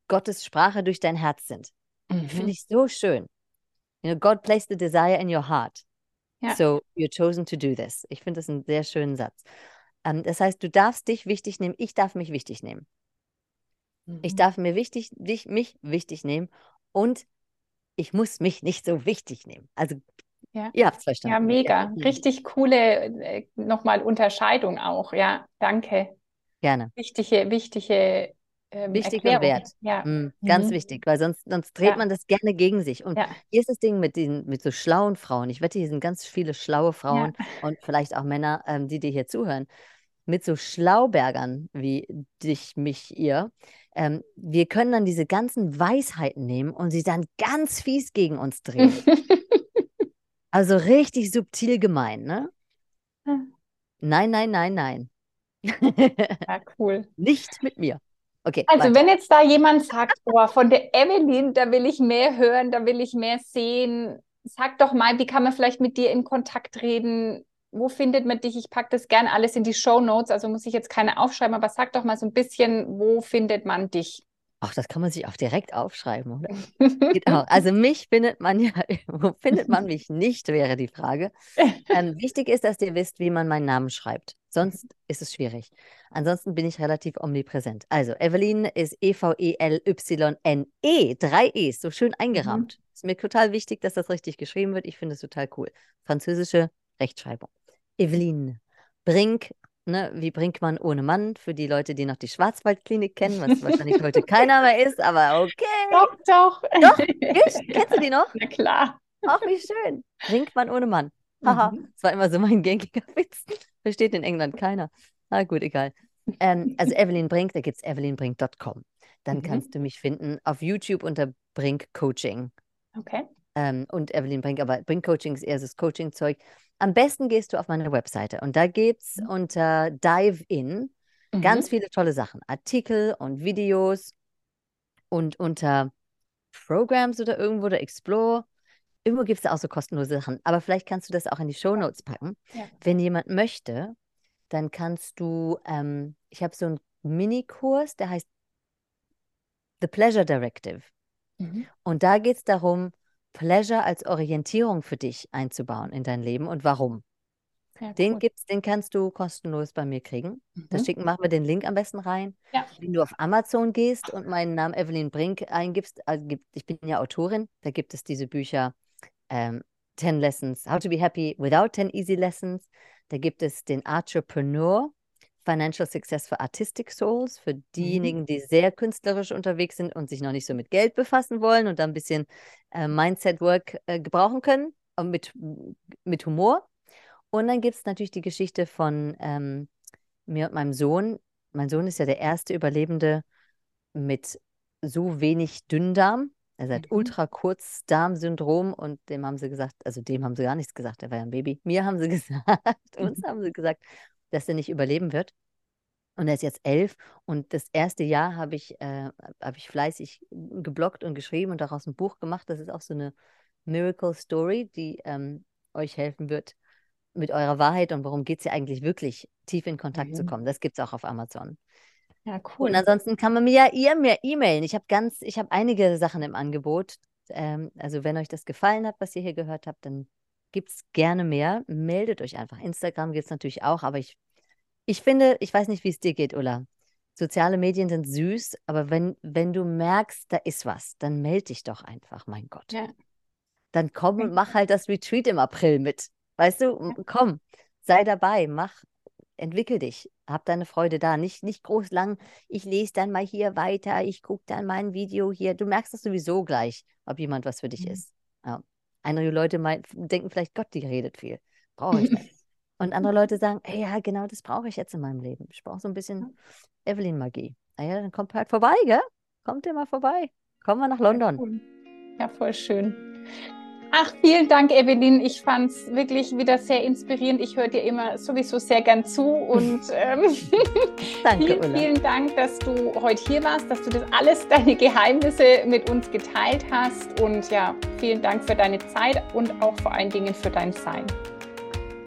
Gottes Sprache durch dein Herz sind. Mhm. Finde ich so schön. You know, God placed the desire in your heart. Ja. So you're chosen to do this. Ich finde das einen sehr schönen Satz. Ähm, das heißt, du darfst dich wichtig nehmen, ich darf mich wichtig nehmen. Mhm. Ich darf mir wichtig, dich, mich wichtig nehmen und ich muss mich nicht so wichtig nehmen. Also ja, Ihr habt es verstanden. Ja, mega. Ja. Richtig coole äh, nochmal Unterscheidung auch. Ja, danke. Gerne. Wichtige, wichtige ähm, Wichtig und wert. Ja. Mhm, ganz mhm. wichtig, weil sonst, sonst dreht ja. man das gerne gegen sich. Und ja. hier ist das Ding mit, den, mit so schlauen Frauen. Ich wette, hier sind ganz viele schlaue Frauen und vielleicht auch Männer, ähm, die dir hier zuhören. Mit so Schlaubergern wie dich, mich, ihr. Ähm, wir können dann diese ganzen Weisheiten nehmen und sie dann ganz fies gegen uns drehen. Also richtig subtil gemein, ne? Nein, nein, nein, nein. Ja, cool. Nicht mit mir. Okay. Also, weiter. wenn jetzt da jemand sagt, boah, von der Evelyn, da will ich mehr hören, da will ich mehr sehen, sag doch mal, wie kann man vielleicht mit dir in Kontakt reden? Wo findet man dich? Ich packe das gerne alles in die Show Notes, also muss ich jetzt keine aufschreiben, aber sag doch mal so ein bisschen, wo findet man dich? Ach, das kann man sich auch direkt aufschreiben, oder? genau. Also mich findet man ja, wo findet man mich nicht, wäre die Frage. Ähm, wichtig ist, dass ihr wisst, wie man meinen Namen schreibt. Sonst ist es schwierig. Ansonsten bin ich relativ omnipräsent. Also, Evelyn ist E-V-E-L-Y-N-E. -E, drei E's, so schön eingerahmt. Mhm. Ist mir total wichtig, dass das richtig geschrieben wird. Ich finde es total cool. Französische Rechtschreibung. Evelyn Brink ne, wie Brinkmann ohne Mann, für die Leute, die noch die Schwarzwaldklinik kennen, was wahrscheinlich heute keiner mehr ist, aber okay. Doch, doch. Doch, ich? Kennst du die noch? Na klar. Ach, wie schön. Brinkmann ohne Mann. Haha, mhm. das war immer so mein gängiger Witz. Versteht in England keiner. Na gut, egal. Ähm, also Evelyn Brink, da gibt es evelynbrink.com. Dann mhm. kannst du mich finden auf YouTube unter Brink Coaching. Okay. Ähm, und Evelyn Brink, aber Brink Coaching ist eher das Coaching-Zeug. Am besten gehst du auf meine Webseite und da gibt es mhm. unter Dive In mhm. ganz viele tolle Sachen, Artikel und Videos und unter Programs oder irgendwo oder Explore. Irgendwo gibt es da auch so kostenlose Sachen, aber vielleicht kannst du das auch in die Show Notes packen. Ja. Wenn jemand möchte, dann kannst du, ähm, ich habe so einen Minikurs, der heißt The Pleasure Directive. Mhm. Und da geht es darum, Pleasure als Orientierung für dich einzubauen in dein Leben und warum. Ja, den cool. gibt's, den kannst du kostenlos bei mir kriegen. Mhm. Da schicken, machen wir den Link am besten rein. Ja. Wenn du auf Amazon gehst und meinen Namen Evelyn Brink eingibst, also ich bin ja Autorin, da gibt es diese Bücher ähm, 10 Lessons, How to be happy without 10 easy lessons. Da gibt es den Entrepreneur, Financial Success for Artistic Souls, für mhm. diejenigen, die sehr künstlerisch unterwegs sind und sich noch nicht so mit Geld befassen wollen und da ein bisschen äh, Mindset-Work äh, gebrauchen können, mit, mit Humor. Und dann gibt es natürlich die Geschichte von ähm, mir und meinem Sohn. Mein Sohn ist ja der erste Überlebende mit so wenig Dünndarm. Er hat mhm. Ultrakurzdarmsyndrom und dem haben sie gesagt, also dem haben sie gar nichts gesagt, er war ja ein Baby. Mir haben sie gesagt, uns haben sie gesagt, dass er nicht überleben wird. Und er ist jetzt elf und das erste Jahr habe ich, äh, hab ich fleißig geblockt und geschrieben und daraus ein Buch gemacht. Das ist auch so eine Miracle Story, die ähm, euch helfen wird, mit eurer Wahrheit und worum geht es ja eigentlich wirklich, tief in Kontakt mhm. zu kommen. Das gibt es auch auf Amazon. Ja, cool. Und ansonsten kann man mir ja ihr mir e-mailen. Ich habe ganz, ich habe einige Sachen im Angebot. Ähm, also wenn euch das gefallen hat, was ihr hier gehört habt, dann gibt es gerne mehr. Meldet euch einfach. Instagram gibt es natürlich auch, aber ich, ich finde, ich weiß nicht, wie es dir geht, Ulla. Soziale Medien sind süß, aber wenn, wenn du merkst, da ist was, dann melde dich doch einfach, mein Gott. Ja. Dann komm und mach halt das Retreat im April mit. Weißt du, komm, sei dabei, mach, entwickel dich, hab deine Freude da. Nicht, nicht groß lang, ich lese dann mal hier weiter, ich gucke dann mal ein Video hier. Du merkst das sowieso gleich, ob jemand was für dich mhm. ist. Ja. Einige Leute mein, denken vielleicht, Gott, die redet viel. Brauche ich nicht. Und andere Leute sagen, hey, ja, genau das brauche ich jetzt in meinem Leben. Ich brauche so ein bisschen Evelyn-Magie. Naja, dann kommt halt vorbei, gell? Kommt ihr mal vorbei. Kommen wir nach London. Ja voll schön. Ach, vielen Dank, Evelyn. Ich fand es wirklich wieder sehr inspirierend. Ich höre dir immer sowieso sehr gern zu und ähm, Danke, vielen, Ulla. vielen Dank, dass du heute hier warst, dass du das alles, deine Geheimnisse mit uns geteilt hast und ja, vielen Dank für deine Zeit und auch vor allen Dingen für dein Sein.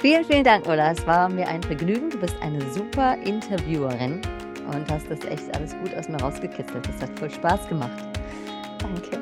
Vielen, vielen Dank, Ulla. Es war mir ein Vergnügen. Du bist eine super Interviewerin und hast das echt alles gut aus mir rausgekitzelt. Das hat voll Spaß gemacht. Danke.